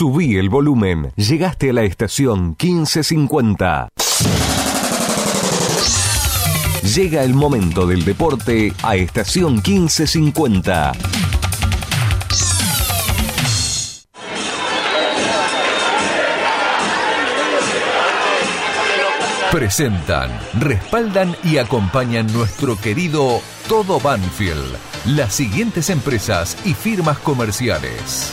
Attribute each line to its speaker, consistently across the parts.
Speaker 1: Subí el volumen. Llegaste a la estación 1550. Llega el momento del deporte a estación 1550. Presentan, respaldan y acompañan nuestro querido Todo Banfield, las siguientes empresas y firmas comerciales.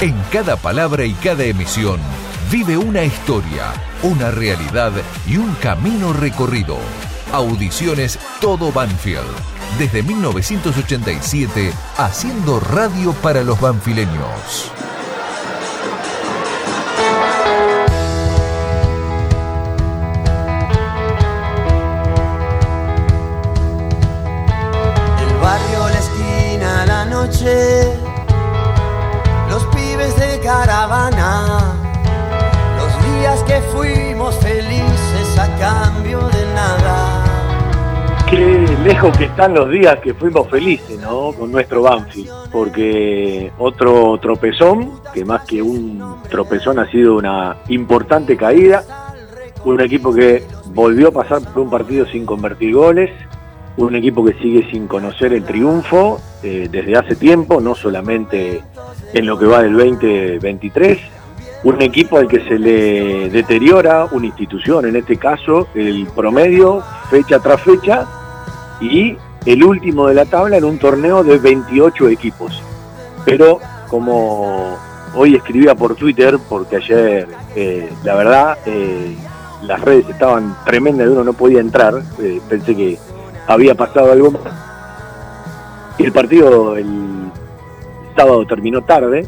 Speaker 1: En cada palabra y cada emisión vive una historia, una realidad y un camino recorrido. Audiciones Todo Banfield. Desde 1987, haciendo radio para los banfileños.
Speaker 2: El barrio, la esquina, la noche, caravana, los días que fuimos felices a cambio de nada.
Speaker 3: Qué lejos que están los días que fuimos felices, ¿no? Con nuestro Banfield. Porque otro tropezón, que más que un tropezón ha sido una importante caída. Un equipo que volvió a pasar por un partido sin convertir goles. Un equipo que sigue sin conocer el triunfo eh, desde hace tiempo, no solamente en lo que va del 2023. Un equipo al que se le deteriora una institución, en este caso el promedio, fecha tras fecha, y el último de la tabla en un torneo de 28 equipos. Pero como hoy escribía por Twitter, porque ayer eh, la verdad eh, las redes estaban tremendas y uno no podía entrar, pensé que había pasado algo más. Y el partido el sábado terminó tarde.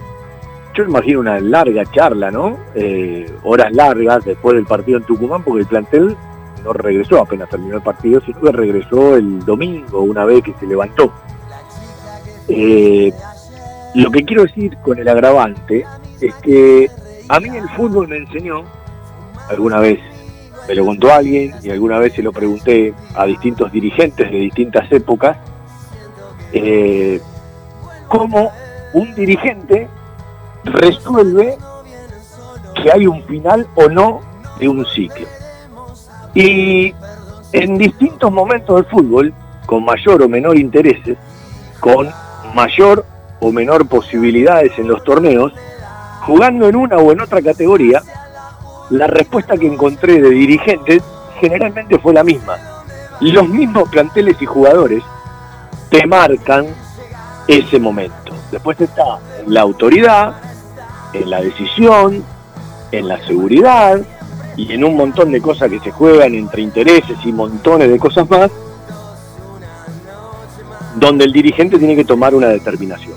Speaker 3: Yo imagino una larga charla, ¿no? Eh, horas largas después del partido en Tucumán, porque el plantel no regresó apenas terminó el partido, sino que regresó el domingo, una vez que se levantó. Eh, lo que quiero decir con el agravante es que a mí el fútbol me enseñó, alguna vez me lo contó alguien y alguna vez se lo pregunté a distintos dirigentes de distintas épocas, eh, cómo un dirigente resuelve que hay un final o no de un ciclo. Y en distintos momentos del fútbol, con mayor o menor intereses, con mayor o menor posibilidades en los torneos, jugando en una o en otra categoría, la respuesta que encontré de dirigentes generalmente fue la misma. Los mismos planteles y jugadores te marcan ese momento. Después está la autoridad, en la decisión, en la seguridad y en un montón de cosas que se juegan entre intereses y montones de cosas más. donde el dirigente tiene que tomar una determinación.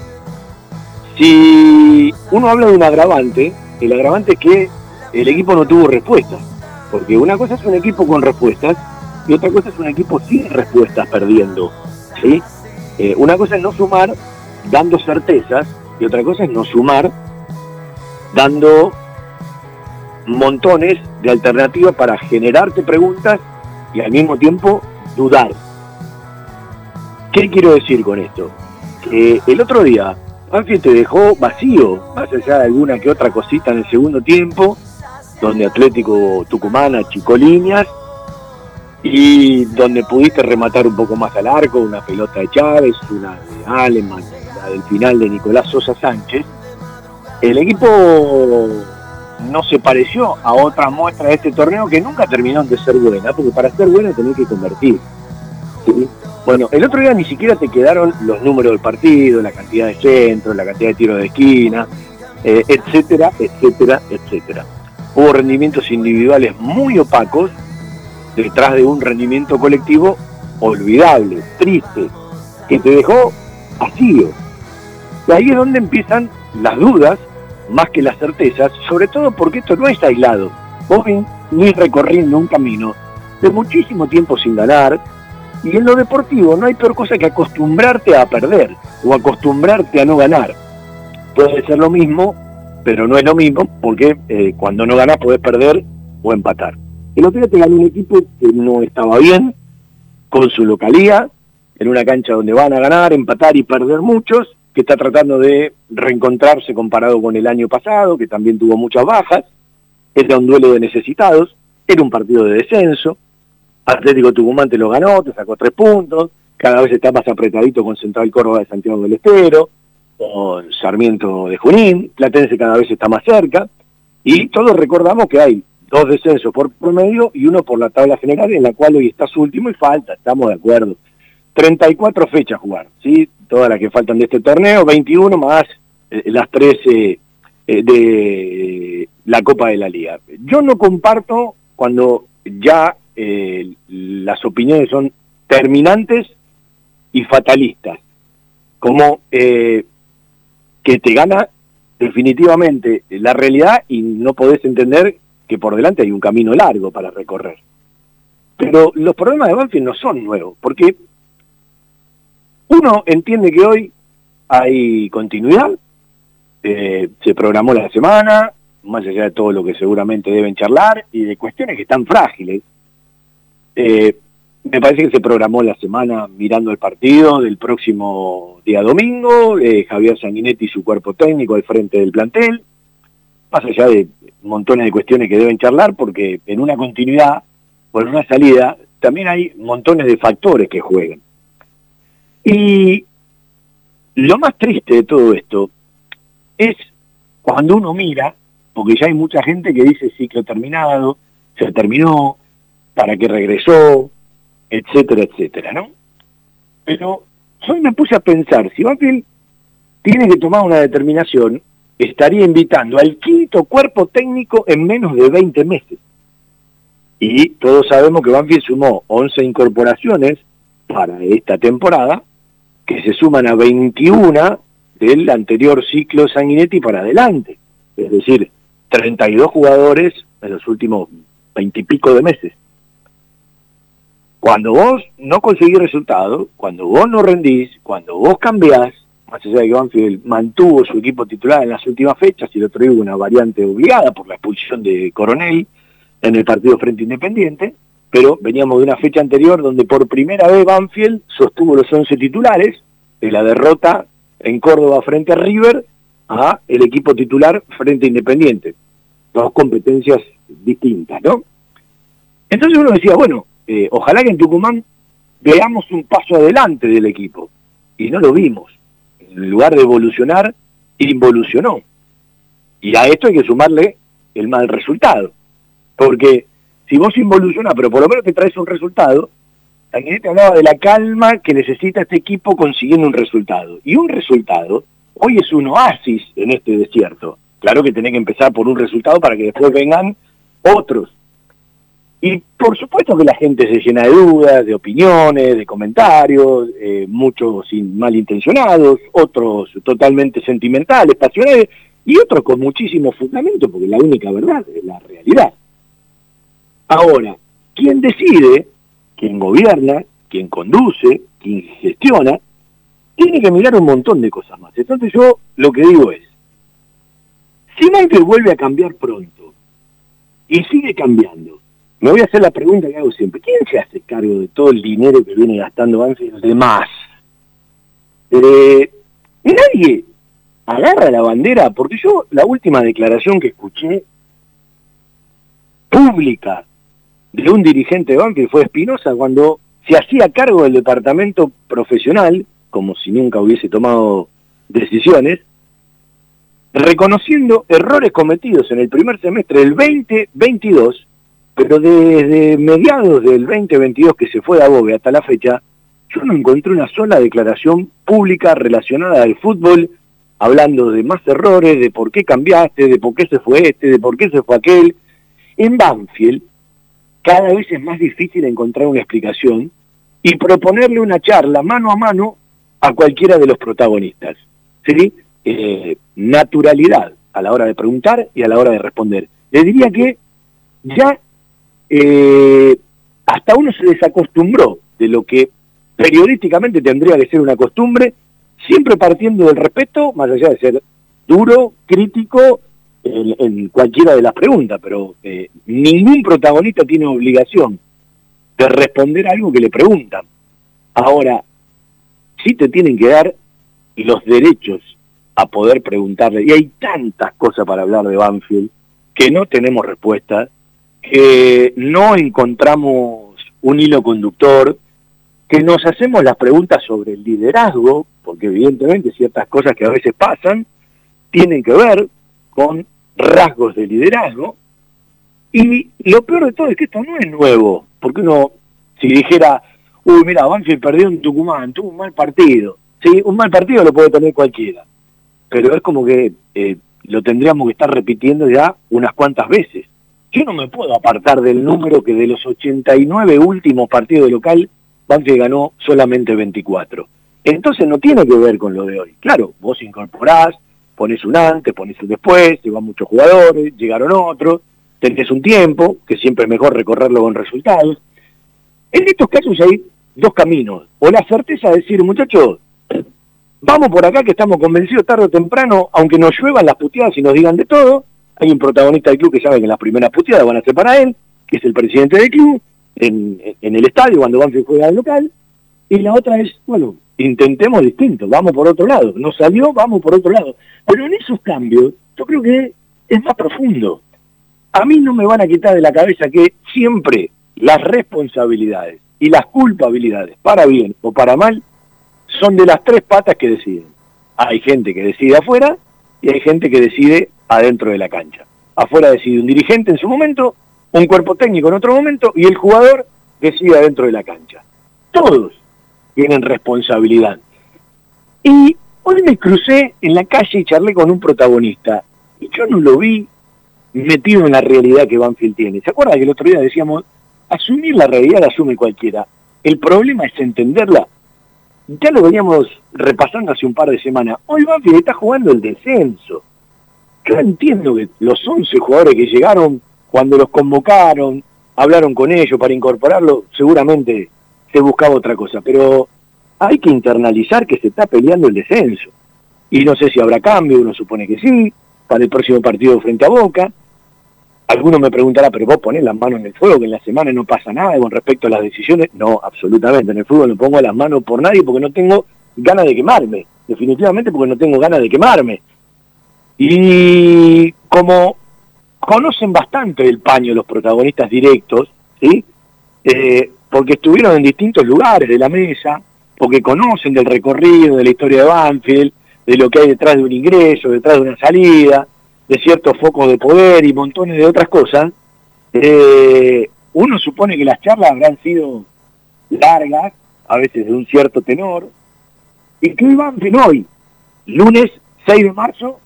Speaker 3: Si uno habla de un agravante, el agravante es que el equipo no tuvo respuestas, porque una cosa es un equipo con respuestas y otra cosa es un equipo sin respuestas perdiendo. ¿sí? Eh, una cosa es no sumar dando certezas y otra cosa es no sumar dando montones de alternativas para generarte preguntas y al mismo tiempo dudar. ¿Qué quiero decir con esto? Que el otro día Banfield te dejó vacío, más allá de alguna que otra cosita en el segundo tiempo, donde Atlético Tucumán achicó líneas y donde pudiste rematar un poco más al arco, una pelota de Chávez, una de Aleman, la del final de Nicolás Sosa Sánchez. El equipo no se pareció a otras muestras de este torneo que nunca terminaron de ser buena, porque para ser buena tenés que convertir. Bueno, el otro día ni siquiera te quedaron los números del partido, la cantidad de centros, la cantidad de tiros de esquina, eh, etcétera, etcétera, etcétera. Hubo rendimientos individuales muy opacos detrás de un rendimiento colectivo olvidable, triste, que te dejó vacío. Y ahí es donde empiezan las dudas más que las certezas, sobre todo porque esto no es aislado. Vos ni recorriendo un camino de muchísimo tiempo sin ganar, y en lo deportivo no hay peor cosa que acostumbrarte a perder o acostumbrarte a no ganar. Puede ser lo mismo, pero no es lo mismo porque eh, cuando no ganas puedes perder o empatar. El otro día te ganó un equipo que no estaba bien, con su localía, en una cancha donde van a ganar, empatar y perder muchos, que está tratando de reencontrarse comparado con el año pasado, que también tuvo muchas bajas, era un duelo de necesitados, era un partido de descenso, Atlético Tucumán te lo ganó, te sacó tres puntos, cada vez está más apretadito con Central Córdoba de Santiago del Estero, Sarmiento de Junín, Platense cada vez está más cerca, y todos recordamos que hay dos descensos por promedio y uno por la tabla general, en la cual hoy estás último y falta, estamos de acuerdo. 34 fechas jugar, ¿sí? Todas las que faltan de este torneo, 21 más eh, las 13 eh, de la Copa de la Liga. Yo no comparto cuando ya eh, las opiniones son terminantes y fatalistas, como que te gana definitivamente la realidad y no podés entender que por delante hay un camino largo para recorrer. Pero los problemas de Banfield no son nuevos, porque uno entiende que hoy hay continuidad, eh, se programó la semana, más allá de todo lo que seguramente deben charlar, y de cuestiones que están frágiles. Eh, me parece que se programó la semana mirando el partido del próximo día domingo, eh, Javier Sanguinetti y su cuerpo técnico al frente del plantel, más allá de montones de cuestiones que deben charlar, porque en una continuidad o en una salida también hay montones de factores que juegan. Y lo más triste de todo esto es cuando uno mira, porque ya hay mucha gente que dice ciclo terminado, se terminó, para qué regresó, etcétera, etcétera, ¿no? Pero hoy me puse a pensar, si Banfield tiene que tomar una determinación, estaría invitando al quinto cuerpo técnico en menos de 20 meses. Y todos sabemos que Banfield sumó 11 incorporaciones para esta temporada, que se suman a 21 del anterior ciclo Sanguinetti para adelante. Es decir, 32 jugadores en los últimos 20 y pico de meses. Cuando vos no conseguís resultados, cuando vos no rendís, cuando vos cambiás, más allá de que Banfield mantuvo su equipo titular en las últimas fechas y día hubo una variante obligada por la expulsión de Coronel en el partido frente Independiente, pero veníamos de una fecha anterior donde por primera vez Banfield sostuvo los 11 titulares de la derrota en Córdoba frente a River a el equipo titular frente a Independiente. Dos competencias distintas, ¿no? Entonces uno decía, bueno, eh, ojalá que en Tucumán veamos un paso adelante del equipo. Y no lo vimos. En lugar de evolucionar, involucionó. Y a esto hay que sumarle el mal resultado. Porque si vos involucionás, pero por lo menos te traes un resultado, te hablaba de la calma que necesita este equipo consiguiendo un resultado. Y un resultado, hoy es un oasis en este desierto. Claro que tenés que empezar por un resultado para que después vengan otros. Y por supuesto que la gente se llena de dudas, de opiniones, de comentarios, eh, muchos malintencionados, otros totalmente sentimentales, pasionales, y otros con muchísimo fundamento, porque la única verdad es la realidad. Ahora, quien decide, quien gobierna, quien conduce, quien gestiona, tiene que mirar un montón de cosas más. Entonces yo lo que digo es, si Michael vuelve a cambiar pronto y sigue cambiando, me voy a hacer la pregunta que hago siempre, ¿quién se hace cargo de todo el dinero que viene gastando Banfield de más? Eh, nadie agarra la bandera, porque yo la última declaración que escuché pública de un dirigente de Banfield fue Espinosa cuando se hacía cargo del departamento profesional, como si nunca hubiese tomado decisiones, reconociendo errores cometidos en el primer semestre del 2022, pero desde mediados del 2022 que se fue a Bogue hasta la fecha, yo no encontré una sola declaración pública relacionada al fútbol, hablando de más errores, de por qué cambiaste, de por qué se fue este, de por qué se fue aquel. En Banfield, cada vez es más difícil encontrar una explicación y proponerle una charla mano a mano a cualquiera de los protagonistas. ¿sí? Eh, naturalidad a la hora de preguntar y a la hora de responder. Le diría que ya eh, hasta uno se desacostumbró de lo que periodísticamente tendría que ser una costumbre, siempre partiendo del respeto, más allá de ser duro, crítico en, cualquiera de las preguntas, pero eh, ningún protagonista tiene obligación de responder algo que le preguntan. Ahora, sí te tienen que dar los derechos a poder preguntarle, y hay tantas cosas para hablar de Banfield que no tenemos respuesta, que no encontramos un hilo conductor, que nos hacemos las preguntas sobre el liderazgo, porque evidentemente ciertas cosas que a veces pasan tienen que ver con rasgos de liderazgo. Y lo peor de todo es que esto no es nuevo, porque uno, si dijera, uy, mira, Banfield perdió en Tucumán, tuvo un mal partido. Sí, un mal partido lo puede tener cualquiera, pero es como que eh, lo tendríamos que estar repitiendo ya unas cuantas veces. Yo no me puedo apartar del número que de los 89 últimos partidos de local, Banfield ganó solamente 24. Entonces no tiene que ver con lo de hoy. Claro, vos incorporás, pones un antes, pones un después, llevan muchos jugadores, llegaron otros, tenés un tiempo, que siempre es mejor recorrerlo con resultados. En estos casos hay dos caminos, o la certeza de decir, muchachos, vamos por acá que estamos convencidos tarde o temprano, aunque nos lluevan las puteadas y nos digan de todo, hay un protagonista del club que sabe que las primeras puteadas van a ser para él, que es el presidente del club, en, el estadio cuando Banfield juega al local, y la otra es, bueno, intentemos distinto, vamos por otro lado, no salió, vamos por otro lado. Pero en esos cambios, yo creo que es más profundo. A mí no me van a quitar de la cabeza que siempre las responsabilidades y las culpabilidades, para bien o para mal, son de las tres patas que deciden. Hay gente que decide afuera y hay gente que decide adentro de la cancha. Afuera decide un dirigente en su momento, un cuerpo técnico en otro momento y el jugador decide adentro de la cancha. Todos tienen responsabilidad. Y hoy me crucé en la calle y charlé con un protagonista y yo no lo vi metido en la realidad que Banfield tiene. ¿Se acuerda que el otro día decíamos, asumir la realidad la asume cualquiera? El problema es entenderla. Ya lo veníamos repasando hace un par de semanas. Hoy Banfield está jugando el descenso. Yo entiendo que los 11 jugadores que llegaron, cuando los convocaron, hablaron con ellos para incorporarlo, seguramente se buscaba otra cosa, pero hay que internalizar que se está peleando el descenso. Y no sé si habrá cambio, uno supone que sí, para el próximo partido frente a Boca. Alguno me preguntará, pero vos ponés las manos en el fuego, que en la semana no pasa nada con respecto a las decisiones. No, absolutamente. En el fútbol no pongo las manos por nadie porque no tengo ganas de quemarme. Definitivamente porque no tengo ganas de quemarme. Y como conocen bastante el paño los protagonistas directos, ¿sí? Eh, porque estuvieron en distintos lugares de la mesa, porque conocen del recorrido, de la historia de Banfield, de lo que hay detrás de un ingreso, detrás de una salida, de ciertos focos de poder y montones de otras cosas, eh, uno supone que las charlas habrán sido largas, a veces de un cierto tenor, y que hoy hoy, lunes 6 de marzo,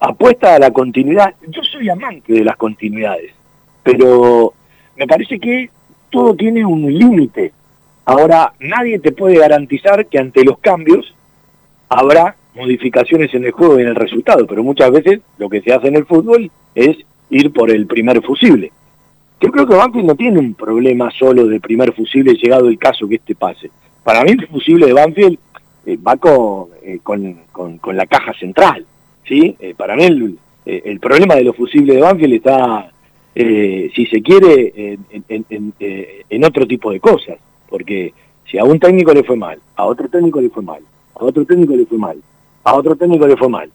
Speaker 3: apuesta a la continuidad. Yo soy amante de las continuidades, pero me parece que todo tiene un límite. Ahora, nadie te puede garantizar que ante los cambios habrá modificaciones en el juego y en el resultado, pero muchas veces lo que se hace en el fútbol es ir por el primer fusible. Yo creo que Banfield no tiene un problema solo de primer fusible llegado el caso que este pase. Para mí el fusible de Banfield eh, va eh, con, con, la caja central. ¿sí? Eh, para mí el, el, problema de los fusibles de Banfield está, si se quiere, en, en otro tipo de cosas. Porque si a un técnico le fue mal, a otro técnico le fue mal, a otro técnico le fue mal, a otro técnico le fue mal,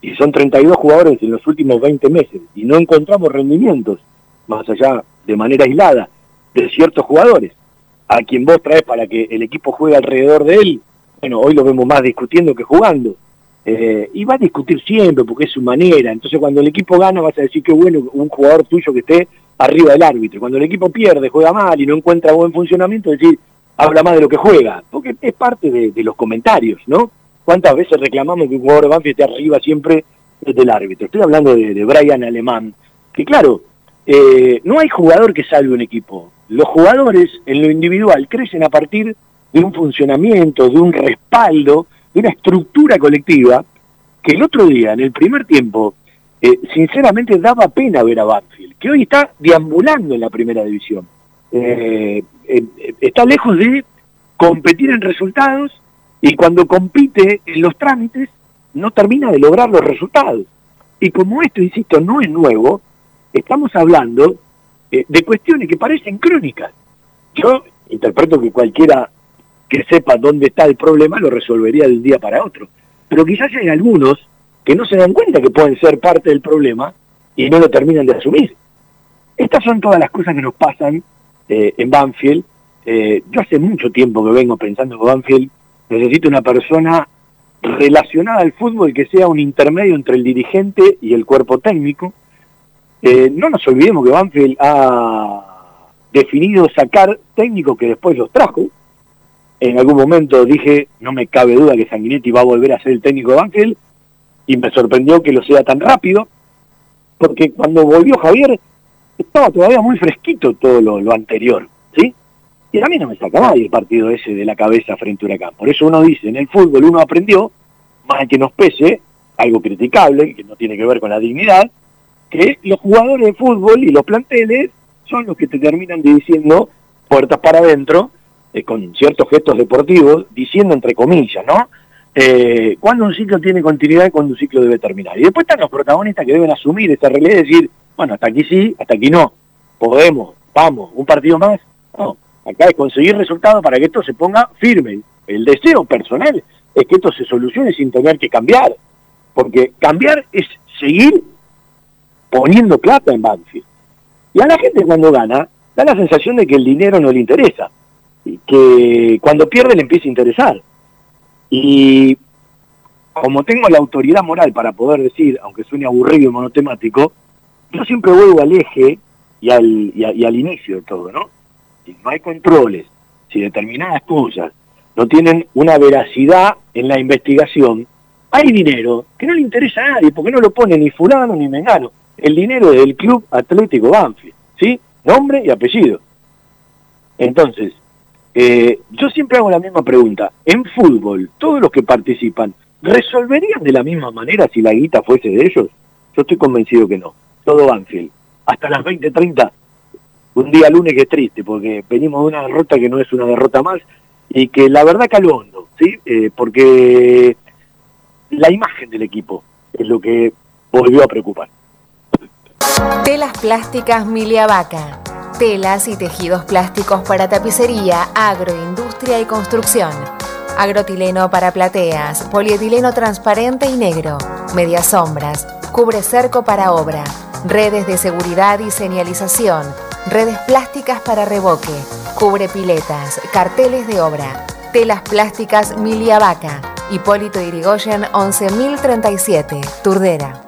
Speaker 3: y son 32 jugadores en los últimos 20 meses, y no encontramos rendimientos, más allá de manera aislada, de ciertos jugadores, a quien vos traes para que el equipo juegue alrededor de él, bueno, hoy lo vemos más discutiendo que jugando, eh, y va a discutir siempre porque es su manera, entonces cuando el equipo gana vas a decir que bueno un jugador tuyo que esté arriba del árbitro. Cuando el equipo pierde, juega mal y no encuentra buen funcionamiento, decir, habla más de lo que juega, porque es parte de, los comentarios, ¿no? ¿Cuántas veces reclamamos que un jugador de Banfield esté arriba siempre del árbitro? Estoy hablando de, Brian Alemán, que claro, eh, no hay jugador que salve un equipo. Los jugadores en lo individual crecen a partir de un funcionamiento, de un respaldo, de una estructura colectiva, que el otro día, en el primer tiempo, eh, sinceramente daba pena ver a Banfield, que hoy está deambulando en la primera división. Eh, eh, está lejos de competir en resultados y cuando compite en los trámites no termina de lograr los resultados. Y como esto, insisto, no es nuevo, estamos hablando de cuestiones que parecen crónicas. Yo interpreto que cualquiera que sepa dónde está el problema lo resolvería de un día para otro. Pero quizás hay algunos que no se dan cuenta que pueden ser parte del problema y no lo terminan de asumir. Estas son todas las cosas que nos pasan eh, en Banfield. Eh, yo hace mucho tiempo que vengo pensando que Banfield necesita una persona relacionada al fútbol que sea un intermedio entre el dirigente y el cuerpo técnico. Eh, no nos olvidemos que Banfield ha definido sacar técnicos que después los trajo. En algún momento dije, no me cabe duda que Sanguinetti va a volver a ser el técnico de Banfield, y me sorprendió que lo sea tan rápido, porque cuando volvió Javier estaba todavía muy fresquito todo lo, anterior. Y a mí no me saca nadie el partido ese de la cabeza frente a Huracán. Por eso uno dice, en el fútbol uno aprendió, más que nos pese, algo criticable, que no tiene que ver con la dignidad, que los jugadores de fútbol y los planteles son los que te terminan diciendo puertas para adentro, eh, con ciertos gestos deportivos, diciendo entre comillas, ¿no? eh, cuándo un ciclo tiene continuidad y cuándo un ciclo debe terminar. Y después están los protagonistas que deben asumir esta realidad y decir, bueno, hasta aquí sí, hasta aquí no, podemos, vamos, un partido más. No, acá es conseguir resultados para que esto se ponga firme. El deseo personal es que esto se solucione sin tener que cambiar, porque cambiar es seguir poniendo plata en Banfield. Y a la gente cuando gana, da la sensación de que el dinero no le interesa, y que cuando pierde le empieza a interesar. Y como tengo la autoridad moral para poder decir, aunque suene aburrido y monotemático, yo siempre vuelvo al eje y al, y, al inicio de todo, ¿no? No hay controles, si determinadas cosas no tienen una veracidad en la investigación, hay dinero que no le interesa a nadie, porque no lo pone ni fulano ni mengano. El dinero del Club Atlético Banfield, ¿sí? Nombre y apellido. Entonces, eh, yo siempre hago la misma pregunta. En fútbol, todos los que participan, ¿resolverían de la misma manera si la guita fuese de ellos? Yo estoy convencido que no. Todo Banfield. Hasta las 20:30, un día lunes que es triste, porque venimos de una derrota que no es una derrota más y que la verdad caló hondo, ¿sí? Eh, porque la imagen del equipo es lo que volvió a preocupar.
Speaker 4: Telas plásticas Milia Vaca telas y tejidos plásticos para tapicería, agroindustria y construcción. Agrotileno para plateas, polietileno transparente y negro, medias sombras, cubre cerco para obra, redes de seguridad y señalización, redes plásticas para revoque, cubre piletas, carteles de obra, telas plásticas Milia Vaca, Hipólito Irigoyen 11037, Turdera.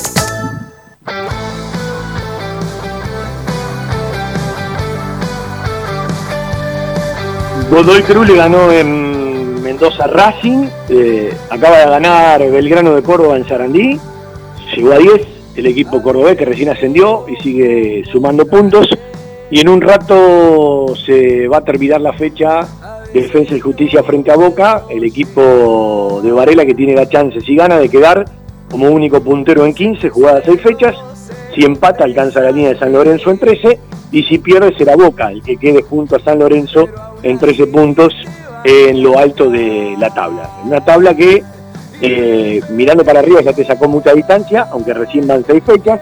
Speaker 3: Godoy Cruz le ganó en Mendoza Racing, eh, acaba de ganar Belgrano de Córdoba en Sarandí, llegó a 10 el equipo cordobés que recién ascendió y sigue sumando puntos y en un rato se va a terminar la fecha de Defensa y Justicia frente a Boca, el equipo de Varela que tiene la chance si gana de quedar como único puntero en 15, jugadas 6 fechas, si empata alcanza la línea de San Lorenzo en 13 y si pierde será Boca el que quede junto a San Lorenzo en 13 puntos en lo alto de la tabla. Una tabla que eh, mirando para arriba ya te sacó mucha distancia, aunque recién van 6 fechas.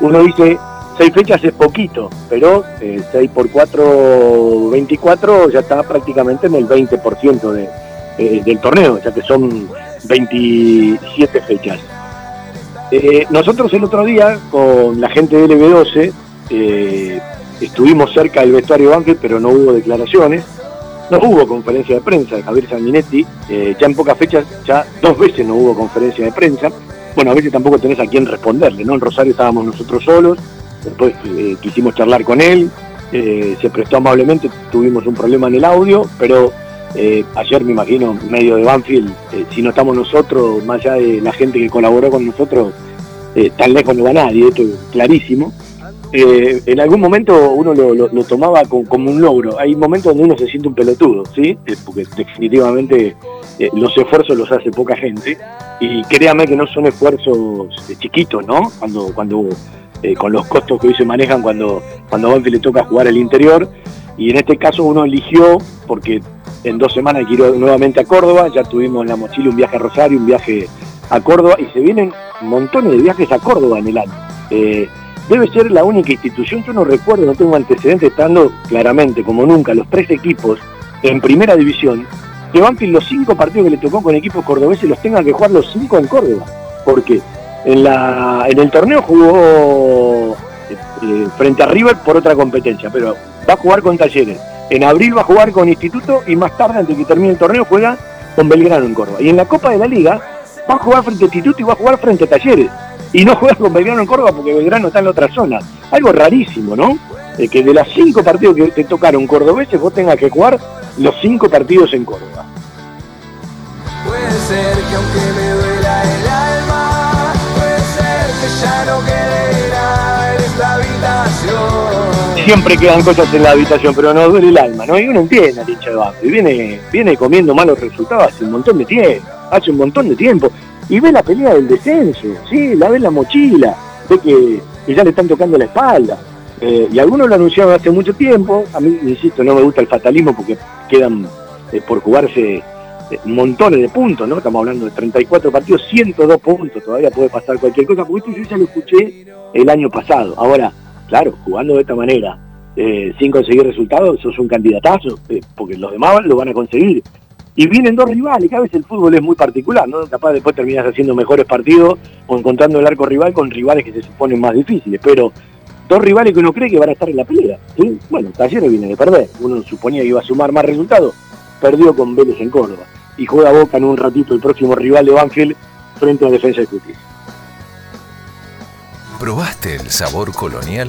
Speaker 3: Uno dice 6 fechas es poquito, pero 6 eh, por 4, 24 ya está prácticamente en el 20% de, eh, del torneo, ya que son 27 fechas. nosotros el otro día con la gente del LB12 estuvimos cerca del vestuario Banfield, pero no hubo declaraciones. No hubo conferencia de prensa de Javier Sanguinetti, eh, ya en pocas fechas, ya dos veces no hubo conferencia de prensa. Bueno, a veces tampoco tenés a quién responderle, ¿no? En Rosario estábamos nosotros solos, después eh, quisimos charlar con él, eh, se prestó amablemente, tuvimos un problema en el audio, pero ayer me imagino, medio de Banfield, si no estamos nosotros, más allá de la gente que colaboró con nosotros, tan lejos no va nadie, esto es clarísimo. Eh, en algún momento uno lo, tomaba como, un logro. Hay momentos donde uno se siente un pelotudo, ¿sí? Eh, porque definitivamente eh, los esfuerzos los hace poca gente. Y créame que no son esfuerzos chiquitos, ¿no? Cuando, cuando con los costos que hoy se manejan cuando, cuando a le toca jugar al interior. Y en este caso uno eligió, porque en dos semanas quiero nuevamente a Córdoba, ya tuvimos en la mochila un viaje a Rosario, un viaje a Córdoba, y se vienen montones de viajes a Córdoba en el año debe ser la única institución, yo no recuerdo, no tengo antecedentes estando claramente, como nunca, los tres equipos en primera división, que Banfield los cinco partidos que le tocó con equipos cordobeses los tenga que jugar los cinco en Córdoba. Porque en, la, en el torneo jugó eh, eh, frente a River por otra competencia, pero va a jugar con Talleres. En abril va a jugar con Instituto y más tarde, antes que termine el torneo, juega con Belgrano en Córdoba. Y en la Copa de la Liga va a jugar frente a Instituto y va a jugar frente a Talleres y no juegas con Belgrano en Córdoba porque Belgrano está en la otra zona. Algo rarísimo, ¿no? De que de los cinco partidos que te tocaron cordobeses vos tengas que jugar los cinco partidos en Córdoba. Puede ser que aunque me duela el alma, puede ser que ya no quede nada en esta habitación. Siempre quedan cosas en la habitación, pero no duele el alma, ¿no? Y uno entiende al hincha de y viene, viene comiendo malos resultados hace un montón de tiempo, hace un montón de tiempo y ve la pelea del descenso, ¿sí? la ve la mochila, ve que, ya le están tocando la espalda. Eh, y algunos lo anunciaron hace mucho tiempo, a mí, insisto, no me gusta el fatalismo porque quedan eh, por jugarse eh, montones de puntos, ¿no? Estamos hablando de 34 partidos, 102 puntos, todavía puede pasar cualquier cosa, porque esto yo ya lo escuché el año pasado. Ahora, claro, jugando de esta manera, sin conseguir resultados, sos un candidatazo, porque los demás lo van a conseguir y vienen dos rivales, cada vez el fútbol es muy particular, ¿no? Capaz después terminas haciendo mejores partidos o encontrando el arco rival con rivales que se suponen más difíciles, pero dos rivales que uno cree que van a estar en la pelea, ¿sí? Bueno, Talleres viene de perder, uno suponía que iba a sumar más resultados, perdió con Vélez en Córdoba y juega Boca en un ratito el próximo rival de Banfield frente a Defensa de Justicia.
Speaker 1: ¿Probaste el sabor colonial?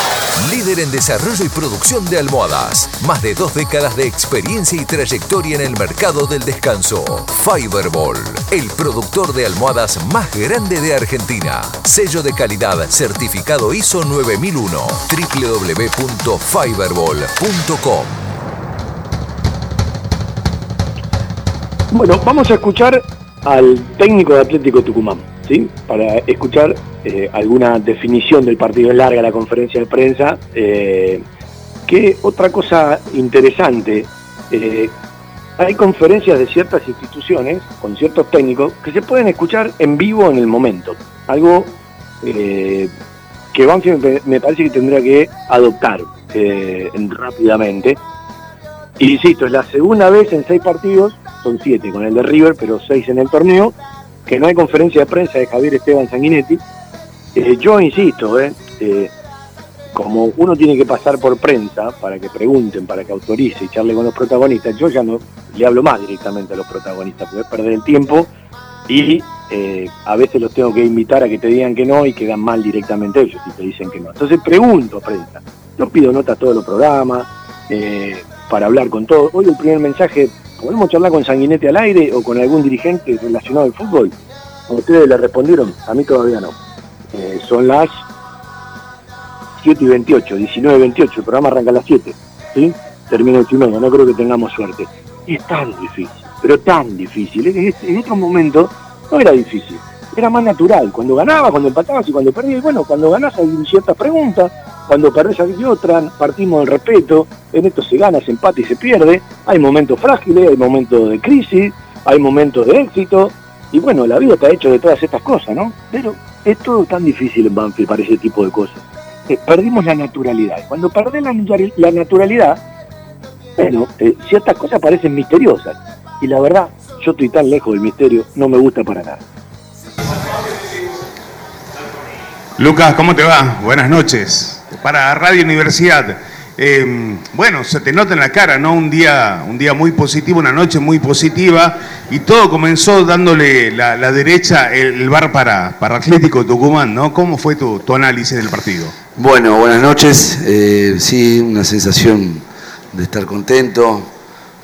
Speaker 1: Líder en desarrollo y producción de almohadas. Más de dos décadas de experiencia y trayectoria en el mercado del descanso. Fiberball, el productor de almohadas más grande de Argentina. Sello de calidad certificado ISO 9001. www.fiberball.com.
Speaker 3: Bueno, vamos a escuchar al técnico de Atlético Tucumán, ¿sí? Para escuchar eh, alguna definición del partido. Es larga la conferencia de prensa. Eh, que otra cosa interesante, eh, hay conferencias de ciertas instituciones con ciertos técnicos que se pueden escuchar en vivo en el momento. Algo que Banfield me parece que tendría que adoptar rápidamente. Y insisto, es la segunda vez en seis partidos, son siete con el de River, pero seis en el torneo, que no hay conferencia de prensa de Javier Esteban Sanguinetti, eh, yo insisto, eh, eh, como uno tiene que pasar por prensa para que pregunten, para que autorice y charle con los protagonistas, yo ya no le hablo más directamente a los protagonistas, porque es perder el tiempo y a veces los tengo que invitar a que te digan que no y quedan mal directamente ellos si te dicen que no. Entonces pregunto a prensa, yo pido notas a todos los programas para hablar con todos. Hoy el primer mensaje, ¿podemos charlar con Sanguinete al aire o con algún dirigente relacionado al fútbol? Ustedes le respondieron, a mí todavía no. Eh, son las 7 y 28, 19 y 28, el programa arranca a las 7, ¿sí? Termina el primero, no creo que tengamos suerte. Y es tan difícil, pero tan difícil. En otros momentos no era difícil, era más natural. Cuando ganabas, cuando empatabas y cuando perdías, bueno, cuando ganás hay ciertas preguntas, cuando perdés hay otra, partimos del respeto, en esto se gana, se empata y se pierde, hay momentos frágiles, hay momentos de crisis, hay momentos de éxito, y bueno, la vida está hecha de todas estas cosas, ¿no? Pero es todo tan difícil en Banfield para ese tipo de cosas. Eh, perdimos la naturalidad. Cuando perdés la, naturalidad, bueno, eh, ciertas cosas parecen misteriosas. Y la verdad, yo estoy tan lejos del misterio, no me gusta para nada.
Speaker 5: Lucas, ¿cómo te va? Buenas noches. Para Radio Universidad. Em, bueno, se te nota en la cara, ¿no? Un día, un día muy positivo, una noche muy positiva, y todo comenzó dándole la, derecha, el, bar para, para Atlético Tucumán, ¿no? ¿Cómo fue tu, análisis del partido?
Speaker 6: Bueno, buenas noches. Eh, sí, una sensación de estar contento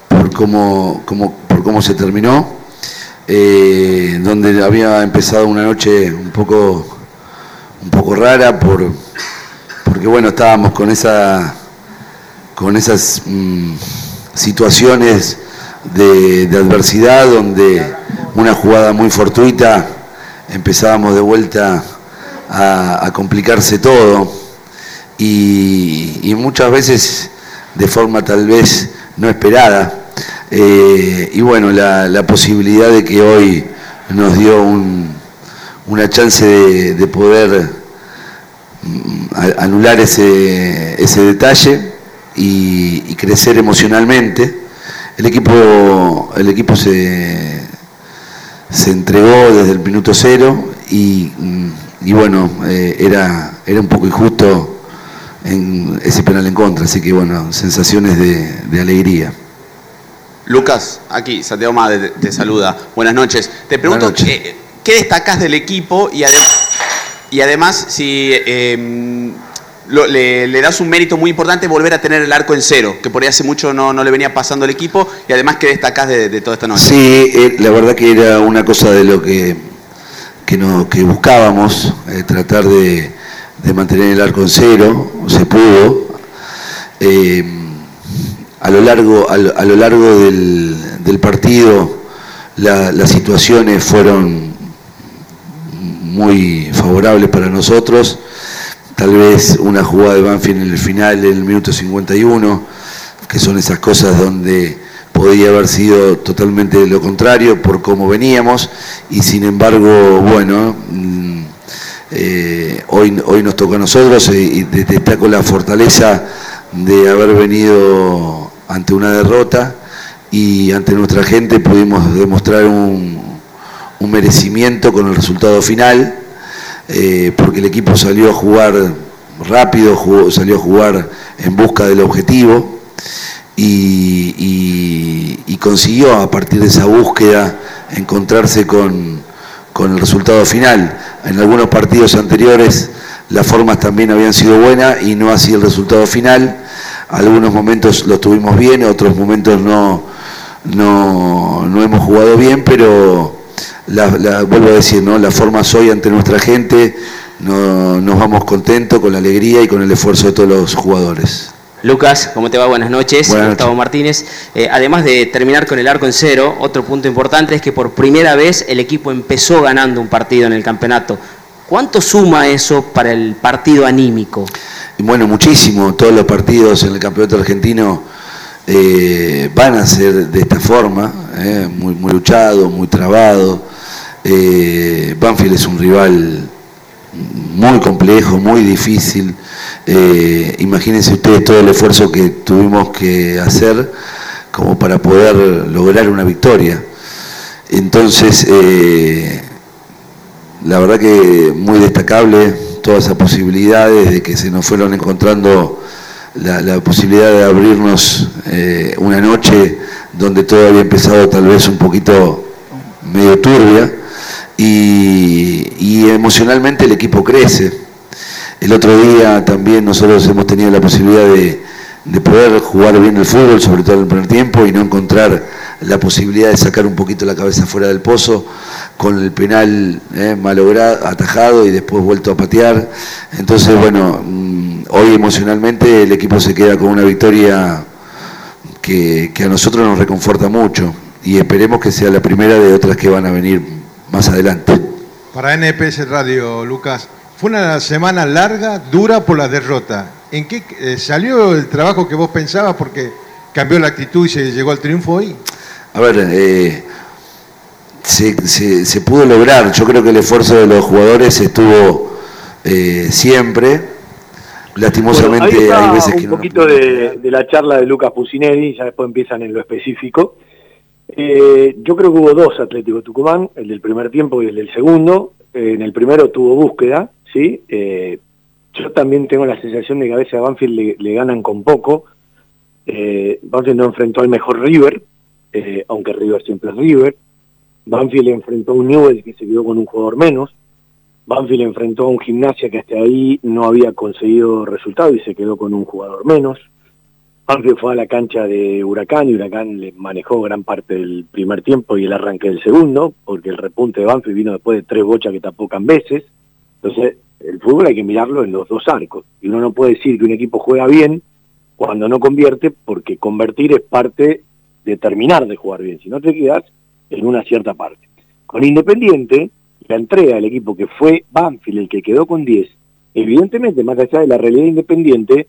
Speaker 6: por cómo, por cómo se terminó, eh, donde había empezado una noche un poco, un poco rara por, porque bueno, estábamos con esa con esas mm, situaciones de, adversidad donde una jugada muy fortuita empezábamos de vuelta a, complicarse todo y, muchas veces de forma tal vez no esperada. Eh, y bueno, la, posibilidad de que hoy nos dio una chance de, poder mm, anular ese, ese detalle y, crecer emocionalmente. El equipo, el equipo se, se entregó desde el minuto cero y, bueno, eh, era, era un poco injusto en ese penal en contra, así que bueno, sensaciones de, alegría.
Speaker 7: Lucas, aquí, Santiago Madre te, saluda. Buenas noches. Te pregunto, ¿qué, ¿qué, destacás del equipo y, y además si em, le, das un mérito muy importante volver a tener el arco en cero, que por ahí hace mucho no, le venía pasando al equipo, y además que destacás de, toda esta noche.
Speaker 6: Sí, eh, la verdad que era una cosa de lo que, que, no, que buscábamos, eh, tratar de, mantener el arco en cero, se pudo. Eh, a lo largo, a lo, largo del, partido las situaciones fueron muy favorables para nosotros tal vez una jugada de Banfield en el final del minuto 51, que son esas cosas donde podía haber sido totalmente lo contrario por cómo veníamos. Y sin embargo, bueno, mm, eh, hoy, hoy nos toca a nosotros y, destaco la fortaleza de haber venido ante una derrota. Y ante nuestra gente pudimos demostrar un merecimiento con el resultado final eh, porque el equipo salió a jugar rápido, salió a jugar en busca del objetivo y, consiguió a partir de esa búsqueda encontrarse con, el resultado final. En algunos partidos anteriores las formas también habían sido buenas y no así el resultado final. Algunos momentos los tuvimos bien, otros momentos no, no, hemos jugado bien, pero vuelvo a decir, ¿no? las formas hoy ante nuestra gente no, nos vamos contentos, con la alegría y con el esfuerzo de todos los jugadores.
Speaker 8: Lucas, ¿cómo te va? Buenas noches. Gustavo Martínez. Eh, además de terminar con el arco en cero, otro punto importante es que por primera vez el equipo empezó ganando un partido en el campeonato. ¿Cuánto suma eso para el partido anímico?
Speaker 6: Bueno, muchísimo. Todos los partidos en el campeonato argentino eh, van a ser de esta forma, eh, muy, muy luchado, muy trabado. Banfield es un rival muy complejo, muy difícil. Eh, imagínense ustedes todo el esfuerzo que tuvimos que hacer como para poder lograr una victoria. Entonces, eh, la verdad que muy destacable todas esas posibilidades de que se nos fueron encontrando la, posibilidad de abrirnos eh, una noche donde todo había empezado tal vez un poquito medio turbia y, emocionalmente el equipo crece. El otro día también nosotros hemos tenido la posibilidad de, poder jugar bien el fútbol, sobre todo en el primer tiempo, y no encontrar la posibilidad de sacar un poquito la cabeza fuera del pozo con el penal eh, malogrado, atajado y después vuelto a patear. Entonces, bueno, mm, hoy emocionalmente el equipo se queda con una victoria que, que a nosotros nos reconforta mucho y esperemos que sea la primera de otras que van a venir más adelante.
Speaker 9: Para NPS Radio, Lucas, fue una semana larga, dura por la derrota. ¿En qué eh, salió el trabajo que vos pensabas porque cambió la actitud y se llegó al triunfo hoy?
Speaker 6: A ver, eh, se, pudo lograr. Yo creo que el esfuerzo de los jugadores estuvo eh, siempre. Lastimosamente
Speaker 3: hay veces que un poquito de, de, la charla de Lucas Pusineri, ya después empiezan en lo específico. Eh, yo creo que hubo dos Atlético Tucumán, el del primer tiempo y el del segundo. Eh, en el primero tuvo búsqueda, ¿sí? Eh, yo también tengo la sensación de que a veces a Banfield le, ganan con poco. Banfield no enfrentó al mejor River, aunque River siempre es River. Banfield enfrentó a un Newell que se quedó con un jugador menos. Banfield enfrentó a un gimnasia que hasta ahí no había conseguido resultado y se quedó con un jugador menos. Banfield fue a la cancha de Huracán y Huracán le manejó gran parte del primer tiempo y el arranque del segundo, porque el repunte de Banfield vino después de tres bochas que tapocan veces. Entonces, el fútbol hay que mirarlo en los dos arcos. Y uno no puede decir que un equipo juega bien cuando no convierte, porque convertir es parte de terminar de jugar bien. Si no te quedas en una cierta parte. Con Independiente, la entrega del equipo que fue Banfield el que quedó con 10, evidentemente, más allá de la realidad independiente,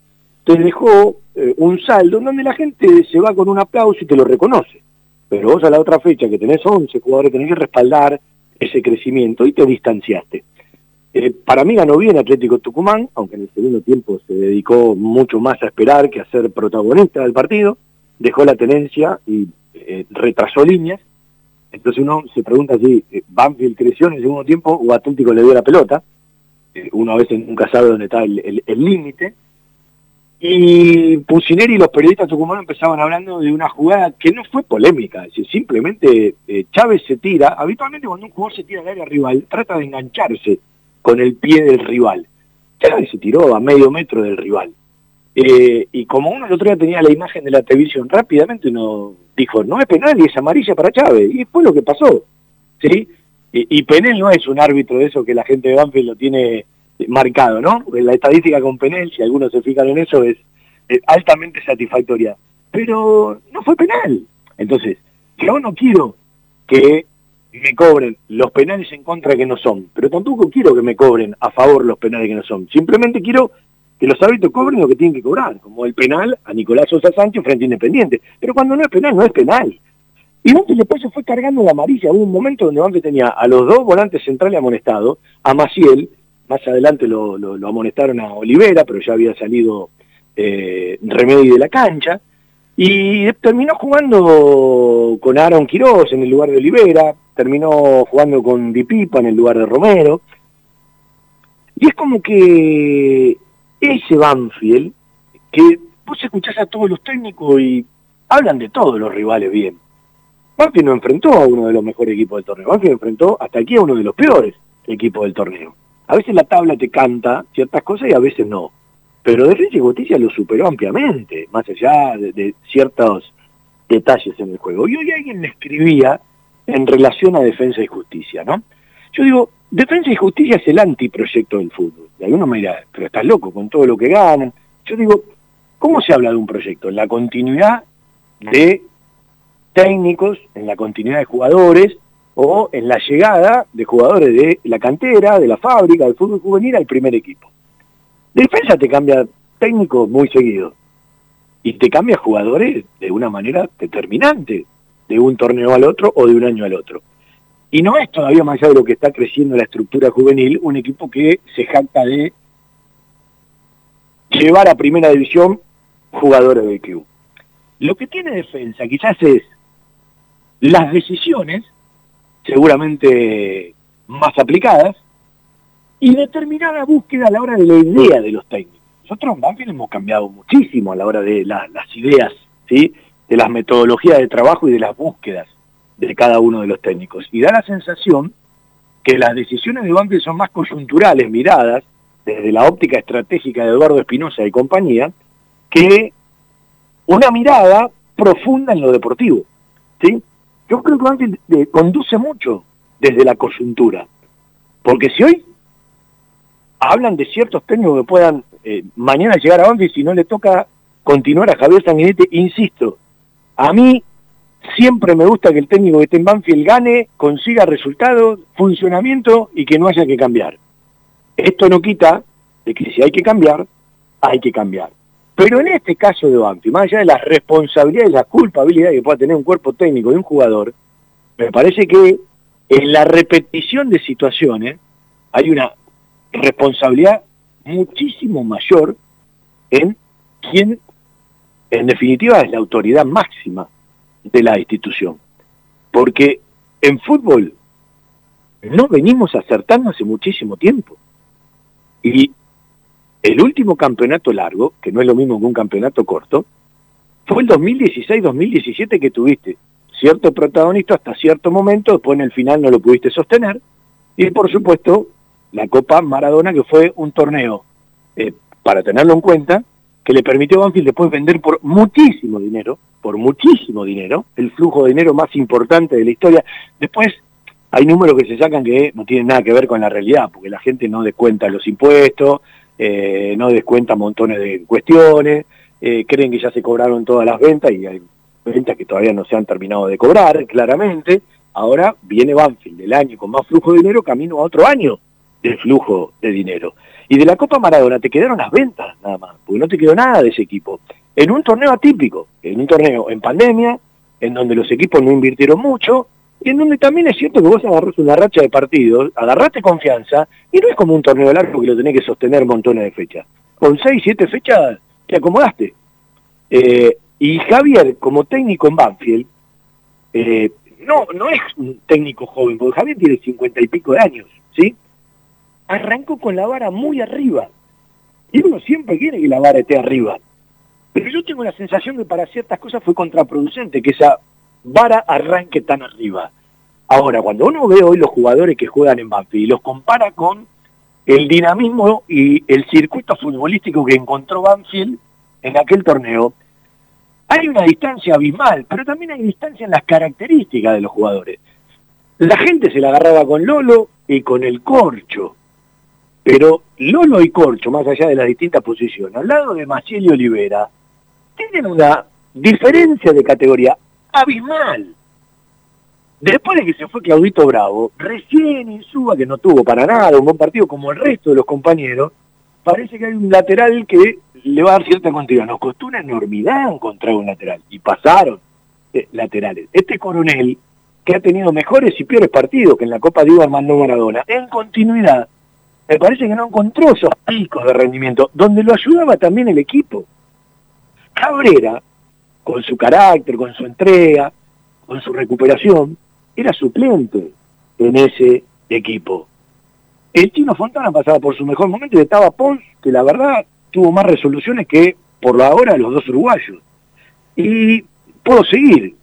Speaker 3: te dejó eh, un saldo donde la gente se va con un aplauso y te lo reconoce. Pero vos a la otra fecha que tenés 11 jugadores tenés que respaldar ese crecimiento y te distanciaste. Eh, para mí ganó bien Atlético Tucumán, aunque en el segundo tiempo se dedicó mucho más a esperar que a ser protagonista del partido, dejó la tenencia y eh, retrasó líneas. Entonces uno se pregunta si Banfield creció en el segundo tiempo o Atlético le dio la pelota. uno a veces nunca sabe dónde está el límite. Y Pucineri y los periodistas tucumanos empezaban hablando de una jugada que no fue polémica, es simplemente eh, Chávez se tira, habitualmente cuando un jugador se tira al área rival, trata de engancharse con el pie del rival. Chávez se tiró a medio metro del rival. Eh, y como uno el otro día tenía la imagen de la televisión, rápidamente uno dijo, no es penal y es amarilla para Chávez. Y fue lo que pasó. ¿sí? Y, y Penel no es un árbitro de eso que la gente de Banfield lo tiene marcado, ¿no? La estadística con penal, si algunos se fijan en eso, es, altamente satisfactoria. Pero no fue penal. Entonces, yo no quiero que me cobren los penales en contra que no son, pero tampoco quiero que me cobren a favor los penales que no son. Simplemente quiero que los árbitros cobren lo que tienen que cobrar, como el penal a Nicolás Sosa Sánchez frente Independiente. Pero cuando no es penal, no es penal. Y Banfield después se fue cargando la amarilla. Hubo un momento donde Banfield tenía a los dos volantes centrales amonestados, a Maciel, más adelante lo, amonestaron a Olivera, pero ya había salido eh, Remedi de la cancha. Y terminó jugando con Aaron Quiroz en el lugar de Olivera, terminó jugando con Di Pipa en el lugar de Romero. Y es como que ese Banfield, que vos escuchás a todos los técnicos y hablan de todos los rivales bien. Banfield no enfrentó a uno de los mejores equipos del torneo, Banfield enfrentó hasta aquí a uno de los peores equipos del torneo A veces la tabla te canta ciertas cosas y a veces no. Pero Defensa y Justicia lo superó ampliamente, más allá de, ciertos detalles en el juego. Y hoy alguien me escribía en relación a Defensa y Justicia, ¿no? Yo digo, Defensa y Justicia es el antiproyecto del fútbol. Y alguno me dirá, pero estás loco con todo lo que ganan. Yo digo, ¿cómo se habla de un proyecto? En la continuidad de técnicos, en la continuidad de jugadores o en la llegada de jugadores de la cantera, de la fábrica, del fútbol juvenil al primer equipo. Defensa te cambia técnico muy seguido y te cambia jugadores de una manera determinante, de un torneo al otro o de un año al otro. Y no es todavía más allá de lo que está creciendo la estructura juvenil, un equipo que se jacta de llevar a primera división jugadores del club. Lo que tiene defensa quizás es las decisiones, seguramente más aplicadas, y determinada búsqueda a la hora de la idea de los técnicos. Nosotros en Banfield hemos cambiado muchísimo a la hora de las ideas, ¿sí? de las metodologías de trabajo y de las búsquedas de cada uno de los técnicos. Y da la sensación que las decisiones de Banfield son más coyunturales, miradas desde la óptica estratégica de Eduardo Espinosa y compañía, que una mirada profunda en lo deportivo. ¿sí? Yo creo que Banfield conduce mucho desde la coyuntura. Porque si hoy hablan de ciertos técnicos que puedan eh, mañana llegar a Banfield si no le toca continuar a Javier Sanguinetti, insisto, a mí siempre me gusta que el técnico que esté en Banfield gane, consiga resultados, funcionamiento y que no haya que cambiar. Esto no quita de que si hay que cambiar, hay que cambiar. Pero en este caso de Banfield, más allá de las responsabilidades y la culpabilidad que pueda tener un cuerpo técnico de un jugador, me parece que en la repetición de situaciones hay una responsabilidad muchísimo mayor en quien, en definitiva, es la autoridad máxima de la institución. Porque en fútbol no venimos acertando hace muchísimo tiempo. Y el último campeonato largo, que no es lo mismo que un campeonato corto, fue el 2016-2017 que tuviste cierto protagonista hasta cierto momento, después en el final no lo pudiste sostener, y por supuesto la Copa Maradona, que fue un torneo, eh, para tenerlo en cuenta, que le permitió a Banfield después vender por muchísimo dinero, por muchísimo dinero, el flujo de dinero más importante de la historia. Después hay números que se sacan que no tienen nada que ver con la realidad, porque la gente no descuenta los impuestos, eh, no descuenta montones de cuestiones, eh, creen que ya se cobraron todas las ventas y hay ventas que todavía no se han terminado de cobrar, claramente. Ahora viene Banfield, el año con más flujo de dinero, camino a otro año de flujo de dinero. Y de la Copa Maradona te quedaron las ventas nada más, porque no te quedó nada de ese equipo. En un torneo atípico, en un torneo en pandemia, en donde los equipos no invirtieron mucho, y en donde también es cierto que vos agarras una racha de partidos, agarraste confianza, y no es como un torneo largo que lo tenés que sostener montones de fechas. Con seis, siete fechas te acomodaste. Eh, y Javier, como técnico en Banfield, eh, no, no es un técnico joven, porque Javier tiene cincuenta y pico de años, ¿sí? Arrancó con la vara muy arriba. Y uno siempre quiere que la vara esté arriba. Pero yo tengo la sensación que para ciertas cosas fue contraproducente que esa vara arranque tan arriba. Ahora, cuando uno ve hoy los jugadores que juegan en Banfield y los compara con el dinamismo y el circuito futbolístico que encontró Banfield en aquel torneo, hay una distancia abismal, pero también hay distancia en las características de los jugadores. La gente se la agarraba con Lolo y con el Corcho, pero Lolo y Corcho, más allá de las distintas posiciones, al lado de Maciel y Olivera, tienen una diferencia de categoría abismal. Después de que se fue Claudito Bravo, recién Insúa, que no tuvo para nada un buen partido como el resto de los compañeros, parece que hay un lateral que le va a dar cierta continuidad. Nos costó una enormidad encontrar un lateral y pasaron eh, laterales. Este coronel, que ha tenido mejores y peores partidos que en la Copa Diego Armando Maradona, en continuidad, me parece que no encontró esos picos de rendimiento, donde lo ayudaba también el equipo. Cabrera, con su carácter, con su entrega, con su recuperación, era suplente en ese equipo. El Chino Fontana pasaba por su mejor momento y estaba Pons, que la verdad tuvo más resoluciones que por la hora los dos uruguayos. Y puedo seguir.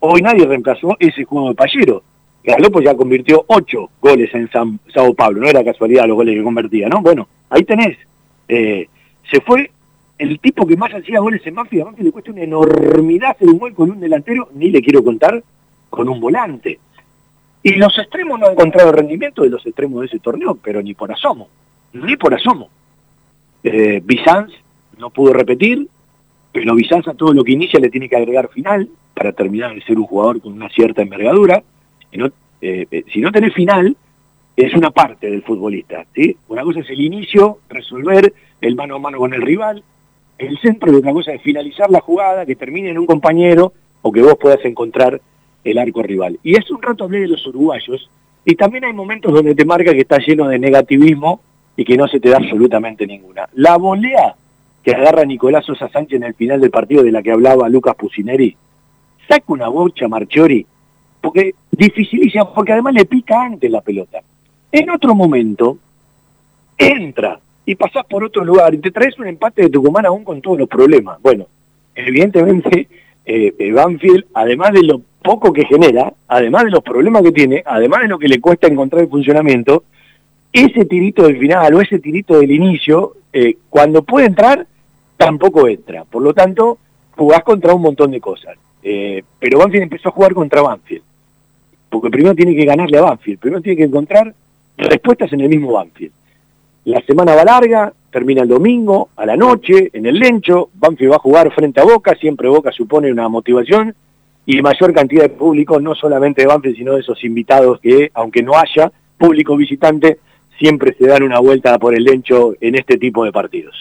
Speaker 3: Hoy nadie reemplazó ese juego de Pallero. Galopo ya convirtió ocho goles en San, Sao Paulo, no era casualidad los goles que convertía, ¿no? Bueno, ahí tenés. Eh, se fue el tipo que más hacía goles en Banfield, a Banfield le cuesta una enormidad hacer un gol con un delantero, ni le quiero contar, con un volante. Y los extremos no han encontrado rendimiento de los extremos de ese torneo, pero ni por asomo, ni por asomo. Eh, Bizanz no pudo repetir, pero Bizanz a todo lo que inicia le tiene que agregar final para terminar de ser un jugador con una cierta envergadura. Si no, eh, eh, tenés final, es una parte del futbolista. ¿sí? Una cosa es el inicio, resolver el mano a mano con el rival, el centro y otra cosa es finalizar la jugada, que termine en un compañero o que vos puedas encontrar el arco rival. Y hace un rato hablé de los uruguayos, y también hay momentos donde te marca que está lleno de negativismo y que no se te da absolutamente ninguna. La volea que agarra Nicolás Sosa Sánchez en el final del partido de la que hablaba Lucas Pusineri, saca una bocha Marchiori, porque dificilísima, porque además le pica antes la pelota. En otro momento, entra y pasás por otro lugar y te traes un empate de Tucumán aún con todos los problemas. Bueno, evidentemente eh, eh, Banfield, además de lo poco que genera, además de los problemas que tiene, además de lo que le cuesta encontrar el funcionamiento, ese tirito del final o ese tirito del inicio, eh, cuando puede entrar, tampoco entra. Por lo tanto, jugás contra un montón de cosas. Pero Banfield empezó a jugar contra Banfield. Porque primero tiene que ganarle a Banfield, primero tiene que encontrar respuestas en el mismo Banfield. La semana va larga, termina el domingo, a la noche, en el Lencho, Banfield va a jugar frente a Boca, siempre Boca supone una motivación, y mayor cantidad de público, no solamente de Banfield, sino de esos invitados que, aunque no haya público visitante, siempre se dan una vuelta por el lencho en este tipo de partidos.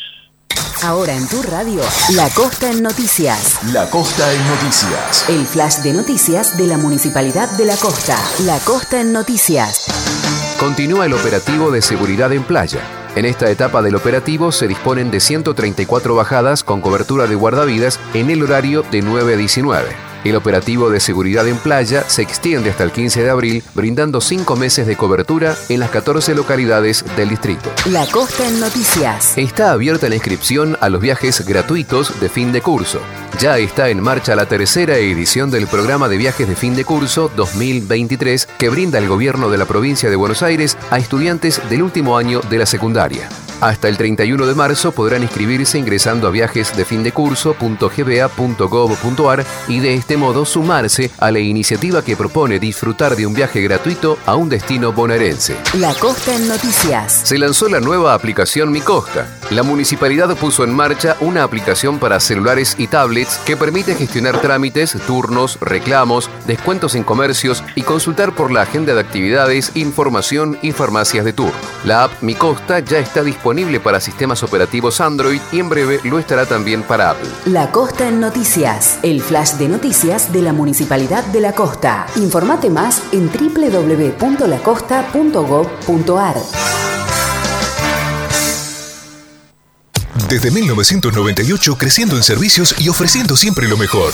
Speaker 10: Ahora en tu radio, La Costa en Noticias.
Speaker 11: La Costa en Noticias.
Speaker 10: El flash de noticias de la Municipalidad de La Costa. La Costa en Noticias.
Speaker 11: Continúa el operativo de seguridad en playa. En esta etapa del operativo se disponen de 134 bajadas con cobertura de guardavidas en el horario de 9 a 19. El operativo de seguridad en playa se extiende hasta el 15 de abril, brindando cinco meses de cobertura en las 14 localidades del distrito.
Speaker 10: La Costa en Noticias.
Speaker 11: Está abierta la inscripción a los viajes gratuitos de fin de curso. Ya está en marcha la tercera edición del programa de viajes de fin de curso 2023 que brinda el gobierno de la provincia de Buenos Aires a estudiantes del último año de la secundaria. Hasta el 31 de marzo podrán inscribirse ingresando a viajesdefindecurso.gba.gov.ar y de este modo sumarse a la iniciativa que propone disfrutar de un viaje gratuito a un destino bonaerense.
Speaker 10: La Costa en Noticias.
Speaker 11: Se lanzó la nueva aplicación Mi Costa. La municipalidad puso en marcha una aplicación para celulares y tablets que permite gestionar trámites, turnos, reclamos, descuentos en comercios y consultar por la agenda de actividades, información y farmacias de turno. La app Mi Costa ya está disponible disponible para sistemas operativos Android y en breve lo estará también para Apple.
Speaker 10: La Costa en Noticias, el flash de noticias de la Municipalidad de La Costa. Informate más en www.lacosta.gov.ar.
Speaker 12: Desde 1998 creciendo en servicios y ofreciendo siempre lo mejor.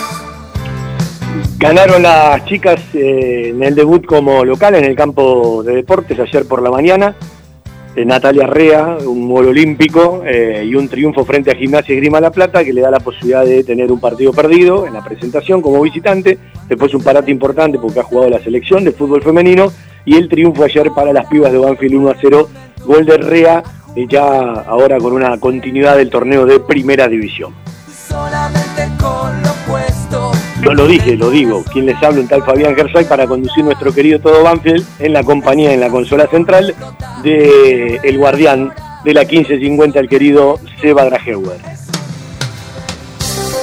Speaker 3: Ganaron las chicas eh, en el debut como local en el campo de deportes ayer por la mañana. Eh, Natalia Rea, un gol olímpico eh, y un triunfo frente a Gimnasia y Grima La Plata que le da la posibilidad de tener un partido perdido en la presentación como visitante. Después un parate importante porque ha jugado la selección de fútbol femenino y el triunfo ayer para las pibas de Banfield 1 a 0. Gol de Rea ya ahora con una continuidad del torneo de primera división. Yo lo dije, lo digo, quien les habla un tal Fabián Gersay para conducir nuestro querido Todo Banfield en la compañía, en la consola central de el guardián de la 1550, el querido Seba Drageuer.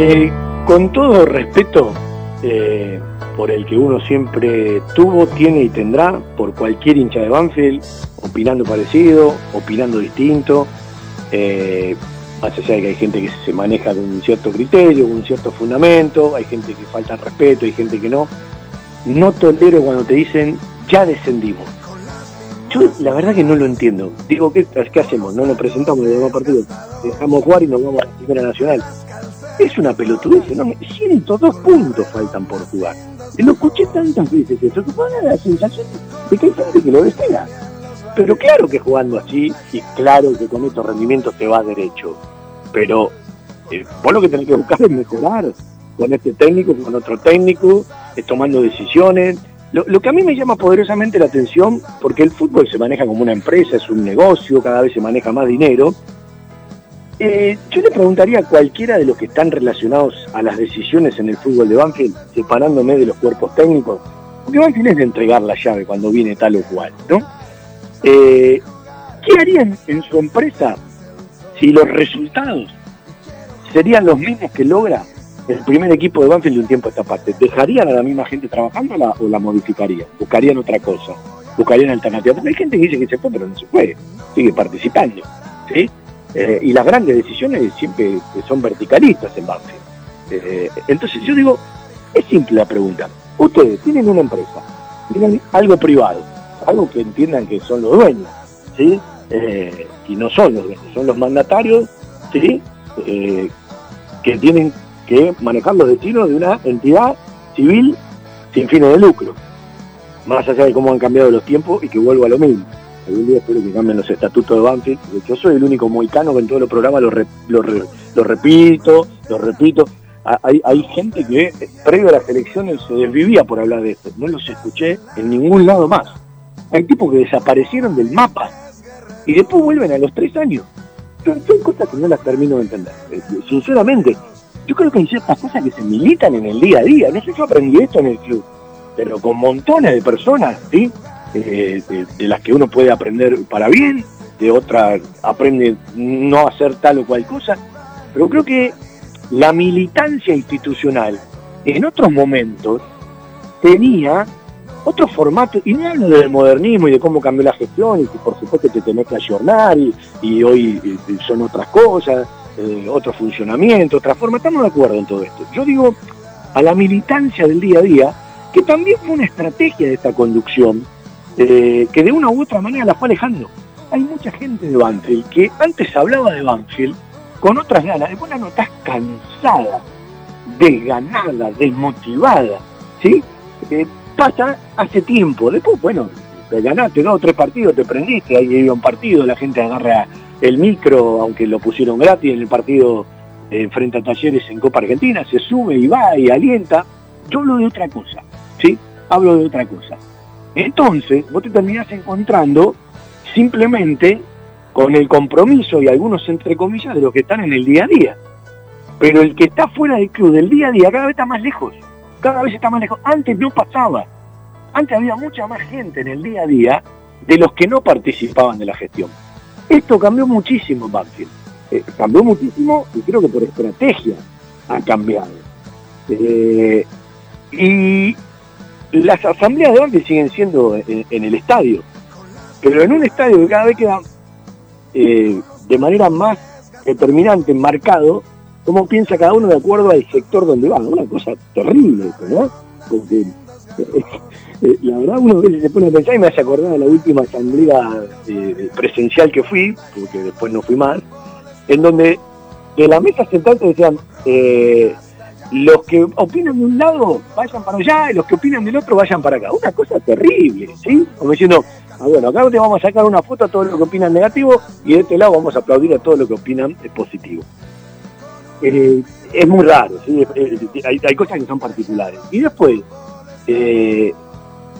Speaker 3: Eh, con todo respeto eh, por el que uno siempre tuvo, tiene y tendrá, por cualquier hincha de Banfield, opinando parecido, opinando distinto, eh, más allá de que hay gente que se maneja con un cierto criterio, un cierto fundamento, hay gente que falta respeto, hay gente que no. No tolero cuando te dicen, ya descendimos. Yo la verdad que no lo entiendo. Digo, ¿qué, qué hacemos? No nos presentamos en el partido, dejamos jugar y nos vamos a la Primera Nacional. Es una pelotudez, ¿no? 102 puntos faltan por jugar. Lo escuché tantas veces eso, que me da la sensación de que hay gente que lo desea. Pero claro que jugando así, y claro que con estos rendimientos te va derecho. Pero eh, vos lo que tenés que buscar es mejorar con este técnico, con otro técnico, tomando decisiones. Lo, lo, que a mí me llama poderosamente la atención, porque el fútbol se maneja como una empresa, es un negocio, cada vez se maneja más dinero, eh, yo le preguntaría a cualquiera de los que están relacionados a las decisiones en el fútbol de Banfield, separándome de los cuerpos técnicos, porque Banfield es de entregar la llave cuando viene tal o cual, ¿no? Eh, ¿Qué harían en su empresa si los resultados serían los mismos que logra el primer equipo de Banfield de un tiempo a esta parte? ¿Dejarían a la misma gente trabajando o la modificarían? ¿Buscarían otra cosa? ¿Buscarían alternativas? Hay gente que dice que se fue, pero no se fue, sigue participando, ¿sí? Eh, y las grandes decisiones siempre son verticalistas en Banfield. Eh, entonces yo digo, es simple la pregunta. Ustedes tienen una empresa, tienen algo privado, algo que entiendan que son los dueños, ¿sí? Eh, y no son los dueños, son los mandatarios, ¿sí? que tienen que manejar los destinos de una entidad civil sin fines de lucro. Más allá de cómo han cambiado los tiempos y que vuelvo a lo mismo espero que cambien los estatutos de Banfield. Yo soy el único moicano que en todos los programas lo, lo, repito, lo repito. Hay, gente que previo a las elecciones se desvivía por hablar de esto. No los escuché en ningún lado más. Hay tipos que desaparecieron del mapa y después vuelven a los tres años. Son, cosas que no las termino de entender. Eh, sinceramente, yo creo que hay ciertas cosas que se militan en el día a día. No sé, yo aprendí esto en el club, pero con montones de personas, ¿sí? Eh, de, las que uno puede aprender para bien, de otras aprende no hacer tal o cual cosa, pero creo que la militancia institucional en otros momentos tenía otro formato, y no hablo del modernismo y de cómo cambió la gestión, y que por supuesto te tenés que ayornar, y, hoy eh, son otras cosas, eh, otro funcionamiento, otra forma, estamos de acuerdo en todo esto. Yo digo, a la militancia del día a día, que también fue una estrategia de esta conducción, eh, que de una u otra manera la fue alejando. Hay mucha gente de Banfield que antes hablaba de Banfield con otras ganas, después la notás cansada, desganada, desmotivada, ¿sí? Eh, pasa hace tiempo, después, bueno, te ganaste dos o tres partidos, te prendiste, ahí iba un partido, la gente agarra el micro, aunque lo pusieron gratis en el partido eh, frente a Talleres en Copa Argentina, se sube y va y alienta. Yo hablo de otra cosa, ¿sí? Hablo de otra cosa. Entonces, vos te terminás encontrando simplemente con el compromiso y algunos entre comillas de los que están en el día a día. Pero el que está fuera del club del día a día cada vez está más lejos. Cada vez está más lejos. Antes no pasaba. Antes había mucha más gente en el día a día de los que no participaban de la gestión. Esto cambió muchísimo en. Eh, cambió muchísimo y creo que por estrategia ha cambiado. Eh, y las asambleas de Banfield siguen siendo en, el estadio, pero en un estadio que cada vez queda eh, de manera más determinante, marcado, cómo piensa cada uno de acuerdo al sector donde va. Una cosa terrible, ¿no? Porque eh, eh, la verdad uno veces se pone a pensar y me hace acordar de la última asamblea presencial que fui, porque después no fui más, en donde de la mesa central decían, eh, los que opinan de un lado vayan para allá y los que opinan del otro vayan para acá. Una cosa terrible, ¿sí? Como diciendo, ah, bueno, acá te vamos a sacar una foto a todos los que opinan negativo y de este lado vamos a aplaudir a todos los que opinan positivo. Eh, es muy raro, ¿sí? hay, cosas que son particulares. Y después, eh,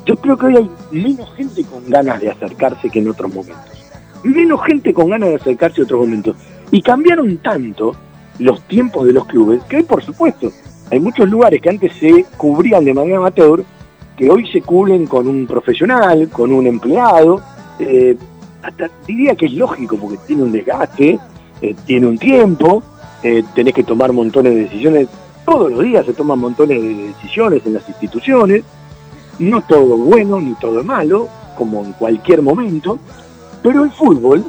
Speaker 3: yo creo que hoy hay menos gente con ganas de acercarse que en otros momentos. Menos gente con ganas de acercarse en otros momentos. Y cambiaron tanto los tiempos de los clubes que hoy, por supuesto, hay muchos lugares que antes se cubrían de manera amateur que hoy se cubren con un profesional, con un empleado. Eh, hasta diría que es lógico porque tiene un desgaste, eh, tiene un tiempo, eh, tenés que tomar montones de decisiones. Todos los días se toman montones de decisiones en las instituciones. No todo es bueno ni todo malo, como en cualquier momento. Pero el fútbol